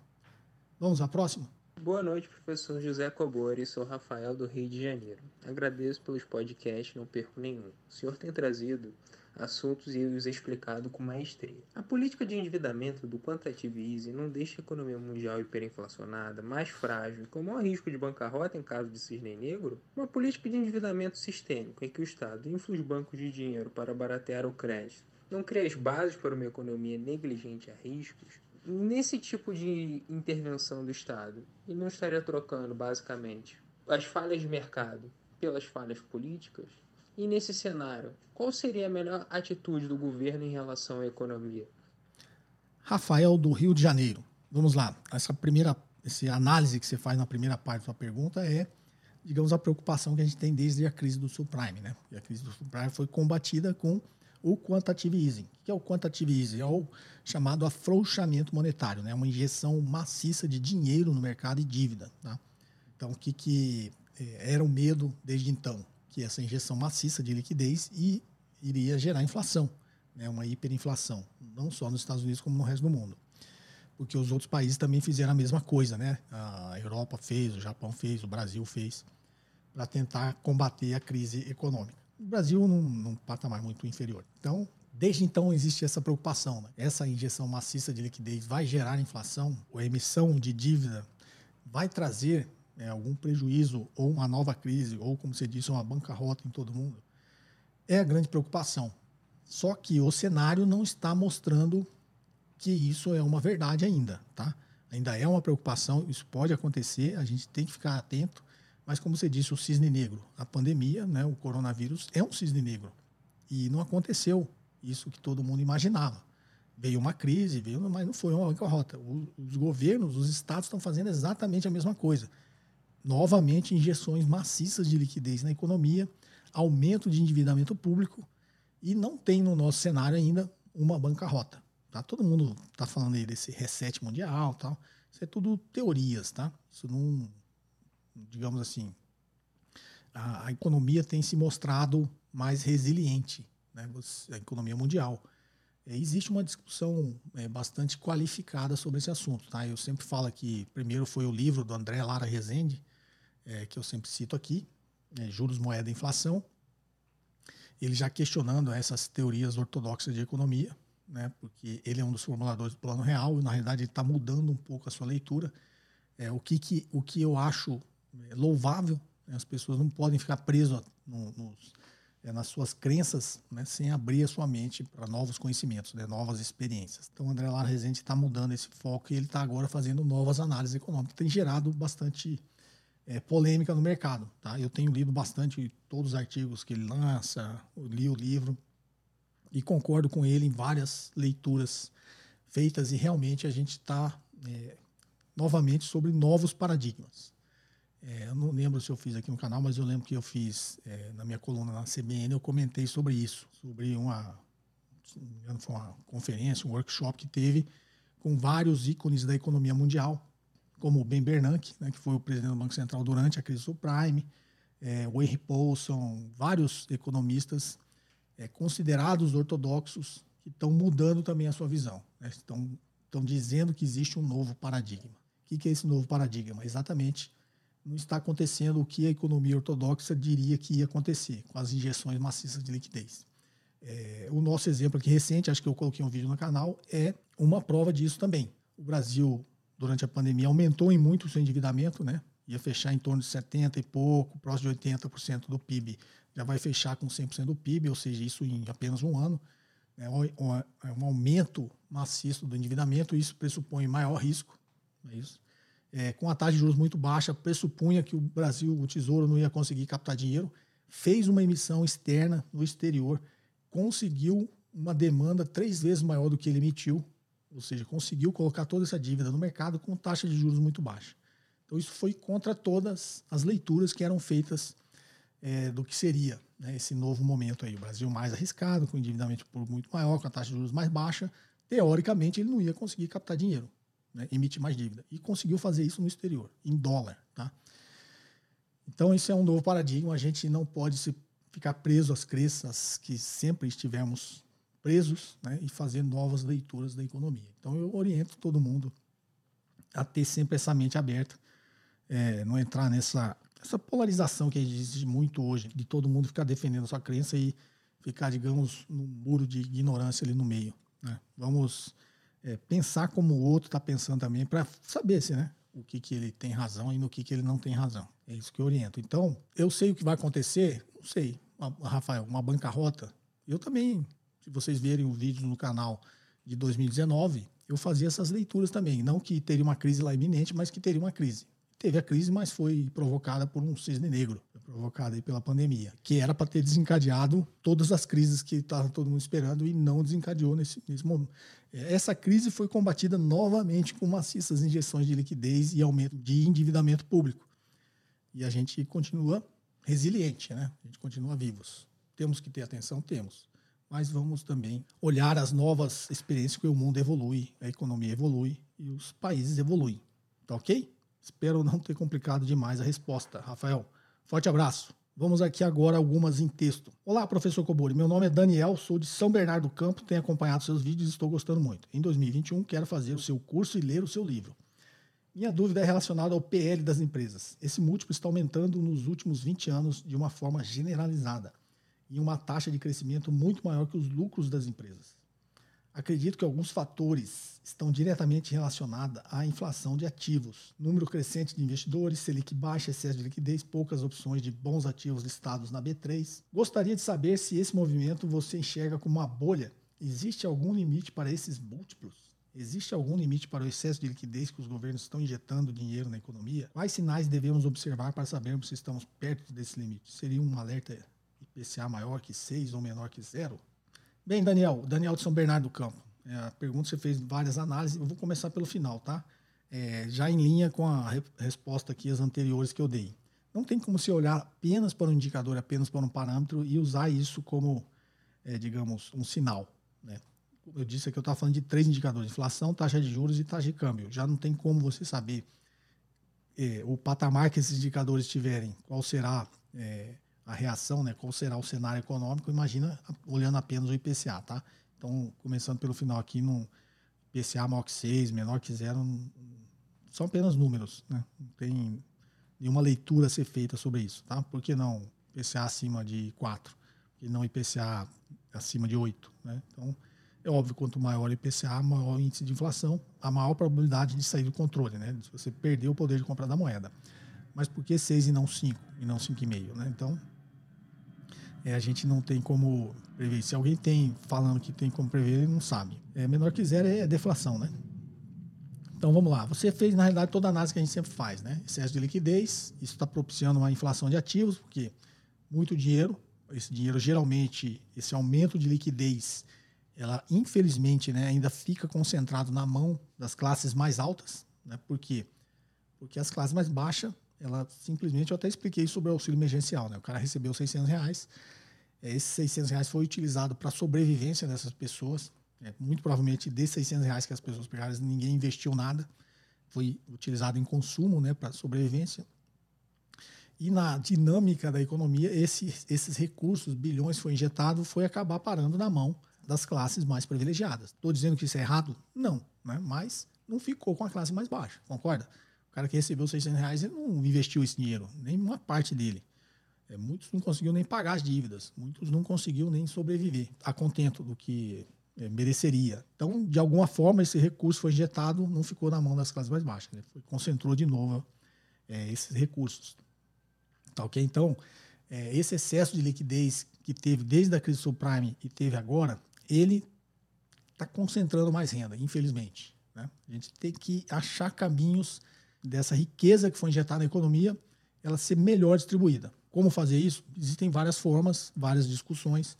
Vamos à próxima? Boa noite, professor José Cobori. Sou Rafael do Rio de Janeiro. Agradeço pelos podcasts, não perco nenhum. O senhor tem trazido assuntos e os explicado com maestria. A política de endividamento do quantitative easing não deixa a economia mundial hiperinflacionada, mais frágil e com maior risco de bancarrota em caso de cisne negro? Uma política de endividamento sistêmico em que o Estado infla os bancos de dinheiro para baratear o crédito não cria as bases para uma economia negligente a riscos? Nesse tipo de intervenção do Estado, ele não estaria trocando, basicamente, as falhas de mercado pelas falhas políticas? E nesse cenário, qual seria a melhor atitude do governo em relação à economia? Rafael, do Rio de Janeiro. Vamos lá. Essa primeira essa análise que você faz na primeira parte da sua pergunta é, digamos, a preocupação que a gente tem desde a crise do subprime. Né? E a crise do subprime foi combatida com o quantitative easing. O que é o quantitative easing? É o chamado afrouxamento monetário, né? uma injeção maciça de dinheiro no mercado e dívida. Tá? Então, o que, que eh, era o medo desde então? Que essa injeção maciça de liquidez e iria gerar inflação, né, uma hiperinflação, não só nos Estados Unidos como no resto do mundo. Porque os outros países também fizeram a mesma coisa, né? A Europa fez, o Japão fez, o Brasil fez, para tentar combater a crise econômica. O Brasil num, num patamar muito inferior. Então, desde então existe essa preocupação. Né? Essa injeção maciça de liquidez vai gerar inflação, a emissão de dívida vai trazer né, algum prejuízo ou uma nova crise, ou, como você disse, uma bancarrota em todo mundo, é a grande preocupação. Só que o cenário não está mostrando que isso é uma verdade ainda, tá? Ainda é uma preocupação, isso pode acontecer, a gente tem que ficar atento, mas como você disse, o cisne negro, a pandemia, né, o coronavírus é um cisne negro. E não aconteceu isso que todo mundo imaginava. Veio uma crise, veio, mas não foi uma bancarrota. Os governos, os estados estão fazendo exatamente a mesma coisa novamente injeções maciças de liquidez na economia, aumento de endividamento público e não tem no nosso cenário ainda uma bancarrota. Tá? Todo mundo está falando aí desse reset mundial, tal. Isso é tudo teorias, tá? Isso não, digamos assim, a, a economia tem se mostrado mais resiliente, né? A economia mundial. É, existe uma discussão é, bastante qualificada sobre esse assunto, tá? Eu sempre falo que primeiro foi o livro do André Lara Rezende, é, que eu sempre cito aqui, é, juros, moeda, inflação. Ele já questionando essas teorias ortodoxas de economia, né, porque ele é um dos formuladores do Plano Real e, na realidade, ele está mudando um pouco a sua leitura. É, o, que, que, o que eu acho é, louvável, né, as pessoas não podem ficar presas no, nos, é, nas suas crenças né, sem abrir a sua mente para novos conhecimentos, né, novas experiências. Então, o André Lara Rezende está mudando esse foco e ele está agora fazendo novas análises econômicas. Tem gerado bastante é, polêmica no mercado. Tá? Eu tenho lido bastante todos os artigos que ele lança, li o livro e concordo com ele em várias leituras feitas e realmente a gente está é, novamente sobre novos paradigmas. É, eu não lembro se eu fiz aqui no canal, mas eu lembro que eu fiz é, na minha coluna na CBN, eu comentei sobre isso, sobre uma, foi uma conferência, um workshop que teve com vários ícones da economia mundial, como o Ben Bernanke, né, que foi o presidente do Banco Central durante a crise subprime, é, o Henry Paulson, vários economistas é, considerados ortodoxos que estão mudando também a sua visão. Né, estão, dizendo que existe um novo paradigma. O que, que é esse novo paradigma? Exatamente não está acontecendo o que a economia ortodoxa diria que ia acontecer, com as injeções maciças de liquidez. É, o nosso exemplo aqui recente, acho que eu coloquei um vídeo no canal, é uma prova disso também. O Brasil, durante a pandemia, aumentou em muito o seu endividamento, né? ia fechar em torno de 70 e pouco, próximo de 80% do PIB, já vai fechar com 100% do PIB, ou seja, isso em apenas um ano. É um, é um aumento maciço do endividamento, isso pressupõe maior risco, é isso é, com a taxa de juros muito baixa, pressupunha que o Brasil, o Tesouro, não ia conseguir captar dinheiro, fez uma emissão externa no exterior, conseguiu uma demanda três vezes maior do que ele emitiu, ou seja, conseguiu colocar toda essa dívida no mercado com taxa de juros muito baixa. Então, isso foi contra todas as leituras que eram feitas é, do que seria né, esse novo momento aí. O Brasil mais arriscado, com endividamento por muito maior, com a taxa de juros mais baixa. Teoricamente, ele não ia conseguir captar dinheiro né, emitir mais dívida. E conseguiu fazer isso no exterior, em dólar. Tá? Então, isso é um novo paradigma. A gente não pode se ficar preso às crenças que sempre estivemos presos né, e fazer novas leituras da economia. Então, eu oriento todo mundo a ter sempre essa mente aberta, é, não entrar nessa essa polarização que existe muito hoje, de todo mundo ficar defendendo a sua crença e ficar, digamos, num muro de ignorância ali no meio. Né? Vamos é, pensar como o outro está pensando também, para saber se, né, o que, que ele tem razão e no que, que ele não tem razão. É isso que eu oriento. Então, eu sei o que vai acontecer, não sei, Rafael, uma bancarrota. Eu também, se vocês verem os vídeos no canal de 2019, eu fazia essas leituras também. Não que teria uma crise lá iminente, mas que teria uma crise teve a crise, mas foi provocada por um cisne negro, provocada pela pandemia, que era para ter desencadeado todas as crises que estava todo mundo esperando e não desencadeou nesse, momento. Essa crise foi combatida novamente com maciças injeções de liquidez e aumento de endividamento público. E a gente continua resiliente, né? A gente continua vivos. Temos que ter atenção? Temos. Mas vamos também olhar as novas experiências que o mundo evolui, a economia evolui e os países evoluem. Tá ok? Espero não ter complicado demais a resposta, Rafael. Forte abraço. Vamos aqui agora algumas em texto. Olá, professor Cobori. Meu nome é Daniel, sou de São Bernardo do Campo, tenho acompanhado seus vídeos e estou gostando muito. Em 2021, quero fazer o seu curso e ler o seu livro. Minha dúvida é relacionada ao PL das empresas. Esse múltiplo está aumentando nos últimos 20 anos de uma forma generalizada, em uma taxa de crescimento muito maior que os lucros das empresas. Acredito que alguns fatores estão diretamente relacionados à inflação de ativos. Número crescente de investidores, Selic baixa, excesso de liquidez, poucas opções de bons ativos listados na B3. Gostaria de saber se esse movimento você enxerga como uma bolha. Existe algum limite para esses múltiplos? Existe algum limite para o excesso de liquidez que os governos estão injetando dinheiro na economia? Quais sinais devemos observar para sabermos se estamos perto desse limite? Seria um alerta IPCA maior que 6 ou menor que 0? Bem, Daniel, Daniel de São Bernardo do Campo. É, a pergunta você fez várias análises. Eu vou começar pelo final, tá? É, já em linha com a re resposta aqui as anteriores que eu dei. Não tem como se olhar apenas para um indicador, apenas para um parâmetro e usar isso como, é, digamos, um sinal. Né? Eu disse que eu estava falando de três indicadores: inflação, taxa de juros e taxa de câmbio. Já não tem como você saber é, o patamar que esses indicadores tiverem, qual será é, a reação, né? Qual será o cenário econômico? Imagina olhando apenas o IPCA, tá? Então, começando pelo final aqui, no IPCA maior que 6, menor que 0, são apenas números, né? Não tem nenhuma leitura a ser feita sobre isso, tá? Por que não IPCA acima de 4 e não IPCA acima de 8, né? Então, é óbvio, quanto maior o IPCA, maior o índice de inflação, a maior probabilidade de sair do controle, né? Se você perder o poder de compra da moeda. Mas por que 6 e não 5 e não 5,5, né? Então, é, a gente não tem como prever. Se alguém tem falando que tem como prever, ele não sabe. É, menor que zero é deflação, né? Então vamos lá. Você fez, na realidade, toda a análise que a gente sempre faz, né? Excesso de liquidez, isso está propiciando uma inflação de ativos, porque muito dinheiro, esse dinheiro geralmente, esse aumento de liquidez, ela infelizmente né, ainda fica concentrado na mão das classes mais altas. Né? Por quê? Porque as classes mais baixas, ela simplesmente, eu até expliquei sobre o auxílio emergencial, né? O cara recebeu 600 reais, esses 600 reais foi utilizado para sobrevivência dessas pessoas. É, muito provavelmente desses 600 reais que as pessoas pegaram, ninguém investiu nada. Foi utilizado em consumo, né, para sobrevivência. E na dinâmica da economia, esse, esses recursos, bilhões foi injetado, foi acabar parando na mão das classes mais privilegiadas. Estou dizendo que isso é errado? Não, né? mas não ficou com a classe mais baixa, concorda? Cara que recebeu 600 reais, ele não investiu esse dinheiro, nem uma parte dele. É, muitos não conseguiu nem pagar as dívidas, muitos não conseguiu nem sobreviver a contento do que é, mereceria. Então, de alguma forma, esse recurso foi injetado, não ficou na mão das classes mais baixas, né? concentrou de novo é, esses recursos. Tá, ok? Então, é, esse excesso de liquidez que teve desde a crise subprime e teve agora, ele está concentrando mais renda, infelizmente. Né? A gente tem que achar caminhos dessa riqueza que foi injetada na economia, ela ser melhor distribuída. Como fazer isso? Existem várias formas, várias discussões,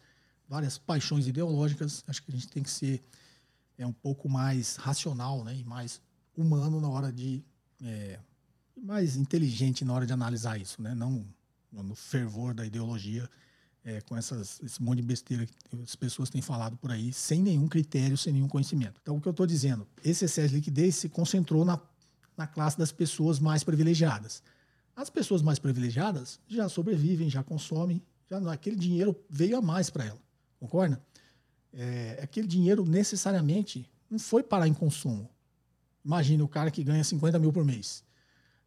várias paixões ideológicas. Acho que a gente tem que ser é, um pouco mais racional né, e mais humano na hora de. É, mais inteligente na hora de analisar isso, né? não no fervor da ideologia, é, com essas, esse monte de besteira que as pessoas têm falado por aí, sem nenhum critério, sem nenhum conhecimento. Então, o que eu estou dizendo? Esse excesso de liquidez se concentrou na, na classe das pessoas mais privilegiadas. As pessoas mais privilegiadas já sobrevivem, já consomem, já aquele dinheiro veio a mais para ela, concorda? É, aquele dinheiro necessariamente não foi parar em consumo. Imagina o cara que ganha 50 mil por mês.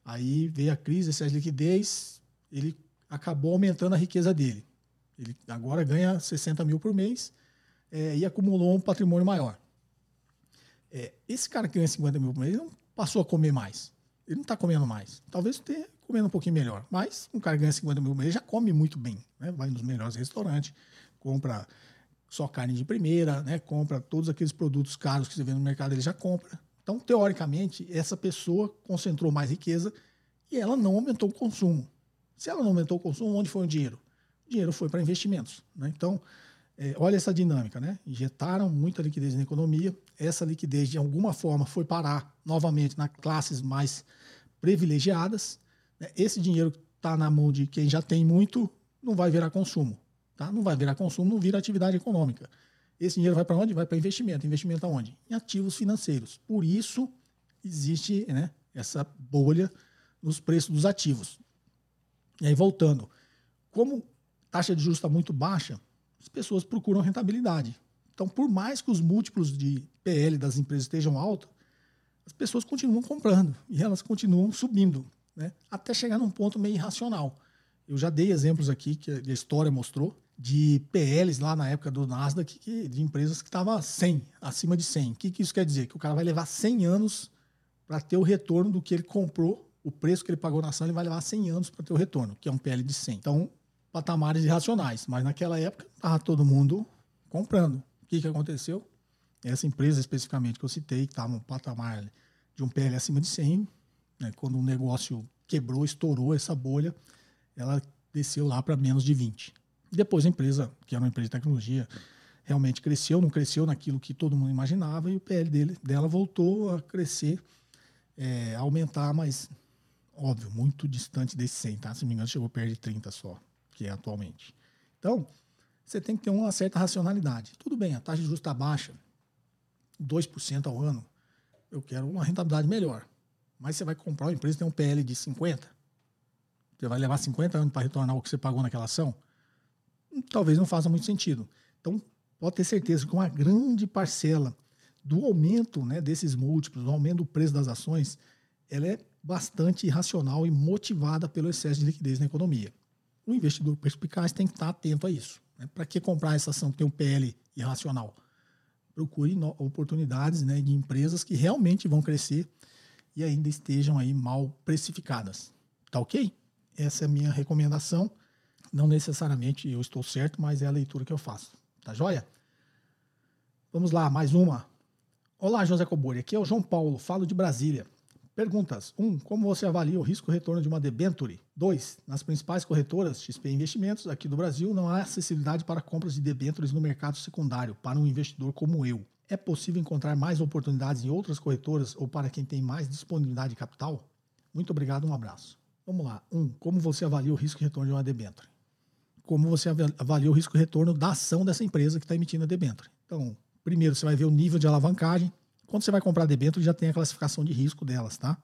Aí veio a crise, essa liquidez, ele acabou aumentando a riqueza dele. Ele agora ganha 60 mil por mês é, e acumulou um patrimônio maior. É, esse cara que ganha 50 mil por mês não passou a comer mais. Ele não está comendo mais. Talvez tenha comendo um pouquinho melhor. Mas um cara ganha 50 mil mês já come muito bem. Né? Vai nos melhores restaurantes, compra só carne de primeira, né? compra todos aqueles produtos caros que você vê no mercado, ele já compra. Então, teoricamente, essa pessoa concentrou mais riqueza e ela não aumentou o consumo. Se ela não aumentou o consumo, onde foi o dinheiro? O dinheiro foi para investimentos. Né? Então, é, olha essa dinâmica, né? Injetaram muita liquidez na economia, essa liquidez de alguma forma foi parar novamente nas classes mais privilegiadas. Né? Esse dinheiro que está na mão de quem já tem muito não vai virar consumo, tá? Não vai virar consumo, não vira atividade econômica. Esse dinheiro vai para onde? Vai para investimento. Investimento aonde? Em ativos financeiros. Por isso existe né, essa bolha nos preços dos ativos. E aí, voltando, como taxa de juros está muito baixa, as pessoas procuram rentabilidade. Então, por mais que os múltiplos de PL das empresas estejam altos, as pessoas continuam comprando e elas continuam subindo, né? até chegar num ponto meio irracional. Eu já dei exemplos aqui que a história mostrou de PLs lá na época do Nasdaq que, de empresas que estavam 100, acima de 100. O que, que isso quer dizer? Que o cara vai levar 100 anos para ter o retorno do que ele comprou, o preço que ele pagou na ação, ele vai levar 100 anos para ter o retorno, que é um PL de 100. Então, patamares irracionais. Mas naquela época, estava todo mundo comprando. O que, que aconteceu? Essa empresa especificamente que eu citei, que estava no patamar de um PL acima de 100, né, quando o negócio quebrou, estourou essa bolha, ela desceu lá para menos de 20. Depois a empresa, que era uma empresa de tecnologia, realmente cresceu, não cresceu naquilo que todo mundo imaginava, e o PL dele, dela voltou a crescer, é, aumentar, mas, óbvio, muito distante desse 100, tá? Se não me engano, chegou perto de 30 só, que é atualmente. Então, você tem que ter uma certa racionalidade. Tudo bem, a taxa de juros está baixa, 2% ao ano, eu quero uma rentabilidade melhor. Mas você vai comprar uma empresa que tem um PL de 50, você vai levar 50 anos para retornar o que você pagou naquela ação? Talvez não faça muito sentido. Então, pode ter certeza que uma grande parcela do aumento né, desses múltiplos, do aumento do preço das ações, ela é bastante irracional e motivada pelo excesso de liquidez na economia. O investidor perspicaz tem que estar atento a isso. Né? Para que comprar essa ação que tem um PL irracional? Procure oportunidades né, de empresas que realmente vão crescer e ainda estejam aí mal precificadas. Tá ok? Essa é a minha recomendação. Não necessariamente eu estou certo, mas é a leitura que eu faço. Tá joia? Vamos lá, mais uma. Olá, José Cobori. Aqui é o João Paulo, falo de Brasília. Perguntas. 1. Um, como você avalia o risco-retorno de uma debenture? 2. Nas principais corretoras XP Investimentos aqui do Brasil, não há acessibilidade para compras de debentures no mercado secundário para um investidor como eu. É possível encontrar mais oportunidades em outras corretoras ou para quem tem mais disponibilidade de capital? Muito obrigado, um abraço. Vamos lá. 1. Um, como você avalia o risco-retorno de uma debenture? Como você avalia o risco-retorno da ação dessa empresa que está emitindo a debenture? Então, primeiro você vai ver o nível de alavancagem, quando você vai comprar debênture, já tem a classificação de risco delas, tá?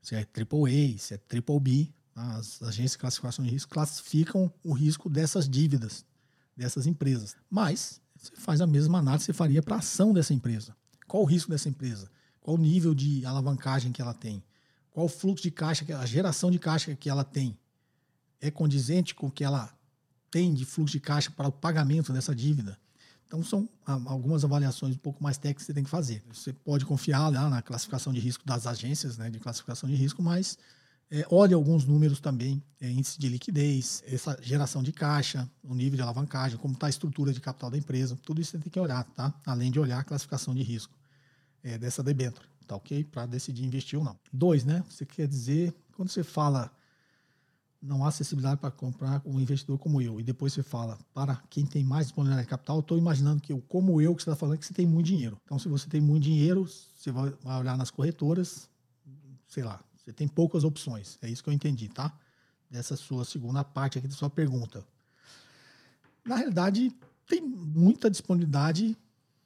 Se é AAA, se é Triple B, tá? as agências de classificação de risco classificam o risco dessas dívidas, dessas empresas. Mas você faz a mesma análise que você faria para a ação dessa empresa. Qual o risco dessa empresa? Qual o nível de alavancagem que ela tem? Qual o fluxo de caixa, a geração de caixa que ela tem? É condizente com o que ela tem de fluxo de caixa para o pagamento dessa dívida? Então, são algumas avaliações um pouco mais técnicas que você tem que fazer. Você pode confiar lá na classificação de risco das agências né, de classificação de risco, mas é, olhe alguns números também, é, índice de liquidez, essa geração de caixa, o nível de alavancagem, como está a estrutura de capital da empresa, tudo isso você tem que olhar, tá? Além de olhar a classificação de risco é, dessa debênture, tá ok? Para decidir investir ou não. Dois, né? Você quer dizer, quando você fala não há acessibilidade para comprar um investidor como eu. E depois você fala, para quem tem mais disponibilidade de capital, estou imaginando que eu, como eu, que você está falando, que você tem muito dinheiro. Então, se você tem muito dinheiro, você vai olhar nas corretoras, sei lá, você tem poucas opções. É isso que eu entendi, tá? Dessa sua segunda parte aqui da sua pergunta. Na realidade, tem muita disponibilidade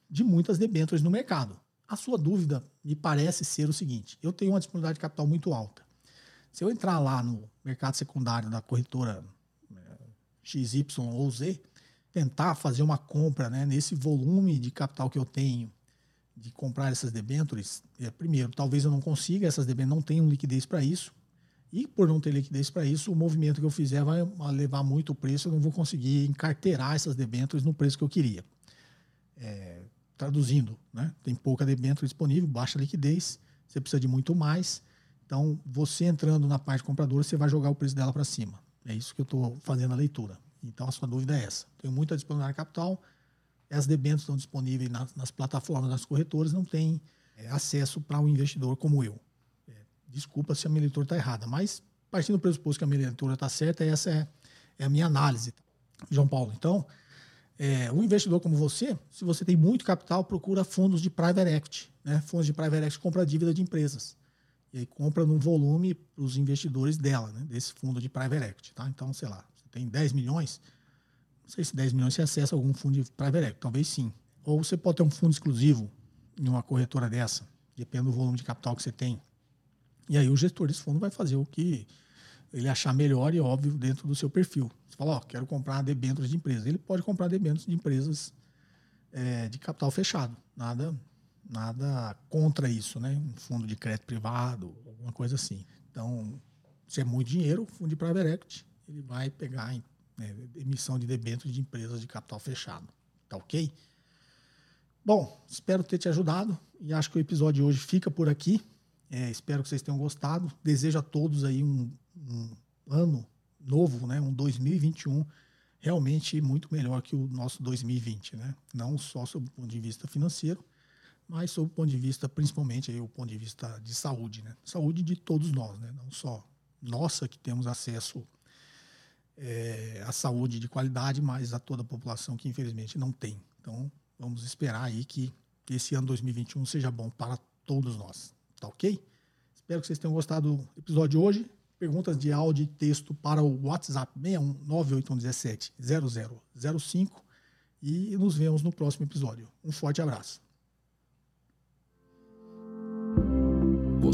de muitas debêntures no mercado. A sua dúvida me parece ser o seguinte: eu tenho uma disponibilidade de capital muito alta. Se eu entrar lá no mercado secundário da corretora é, XY ou Z, tentar fazer uma compra né, nesse volume de capital que eu tenho de comprar essas debêntures, é, primeiro, talvez eu não consiga, essas debêntures não tenham liquidez para isso, e por não ter liquidez para isso, o movimento que eu fizer vai levar muito o preço, eu não vou conseguir encarteirar essas debêntures no preço que eu queria. É, traduzindo, né? tem pouca debênture disponível, baixa liquidez, você precisa de muito mais, então, você entrando na parte compradora, você vai jogar o preço dela para cima. É isso que eu estou fazendo a leitura. Então, a sua dúvida é essa. Tenho muita disponibilidade de capital, as debêntures estão disponíveis nas, nas, plataformas das corretoras, não tem é, acesso para um investidor como eu. É, desculpa se a minha leitura está errada, mas partindo do pressuposto que a minha leitura está certa, essa é, é, a minha análise. João Paulo, então, é, um investidor como você, se você tem muito capital, procura fundos de private equity. Né? Fundos de private equity compra dívida de empresas e aí compra num volume para os investidores dela, né, desse fundo de private equity. Tá? Então, sei lá, você tem 10 milhões, não sei se 10 milhões você acessa algum fundo de private equity, talvez sim. Ou você pode ter um fundo exclusivo em uma corretora dessa, depende do volume de capital que você tem. E aí o gestor desse fundo vai fazer o que ele achar melhor e óbvio dentro do seu perfil. Você fala, ó, quero comprar debêntures de empresas. Ele pode comprar debêntures de empresas é, de capital fechado. Nada nada contra isso, né? Um fundo de crédito privado, alguma coisa assim. Então, se é muito dinheiro, o fundo de private equity, ele vai pegar né, emissão de debêntures de empresas de capital fechado. Tá ok? Bom, espero ter te ajudado e acho que o episódio de hoje fica por aqui. É, espero que vocês tenham gostado. Desejo a todos aí um, um ano novo, né? Um 2021 realmente muito melhor que o nosso 2020, né? Não só sob o ponto de vista financeiro, mas sob o ponto de vista, principalmente aí, o ponto de vista de saúde, né? Saúde de todos nós, né? Não só nossa que temos acesso é, à saúde de qualidade, mas a toda a população que infelizmente não tem. Então, vamos esperar aí que, esse ano 2021 seja bom para todos nós, tá ok? Espero que vocês tenham gostado do episódio de hoje. Perguntas de áudio e texto para o WhatsApp 6198117 0005 e nos vemos no próximo episódio. Um forte abraço.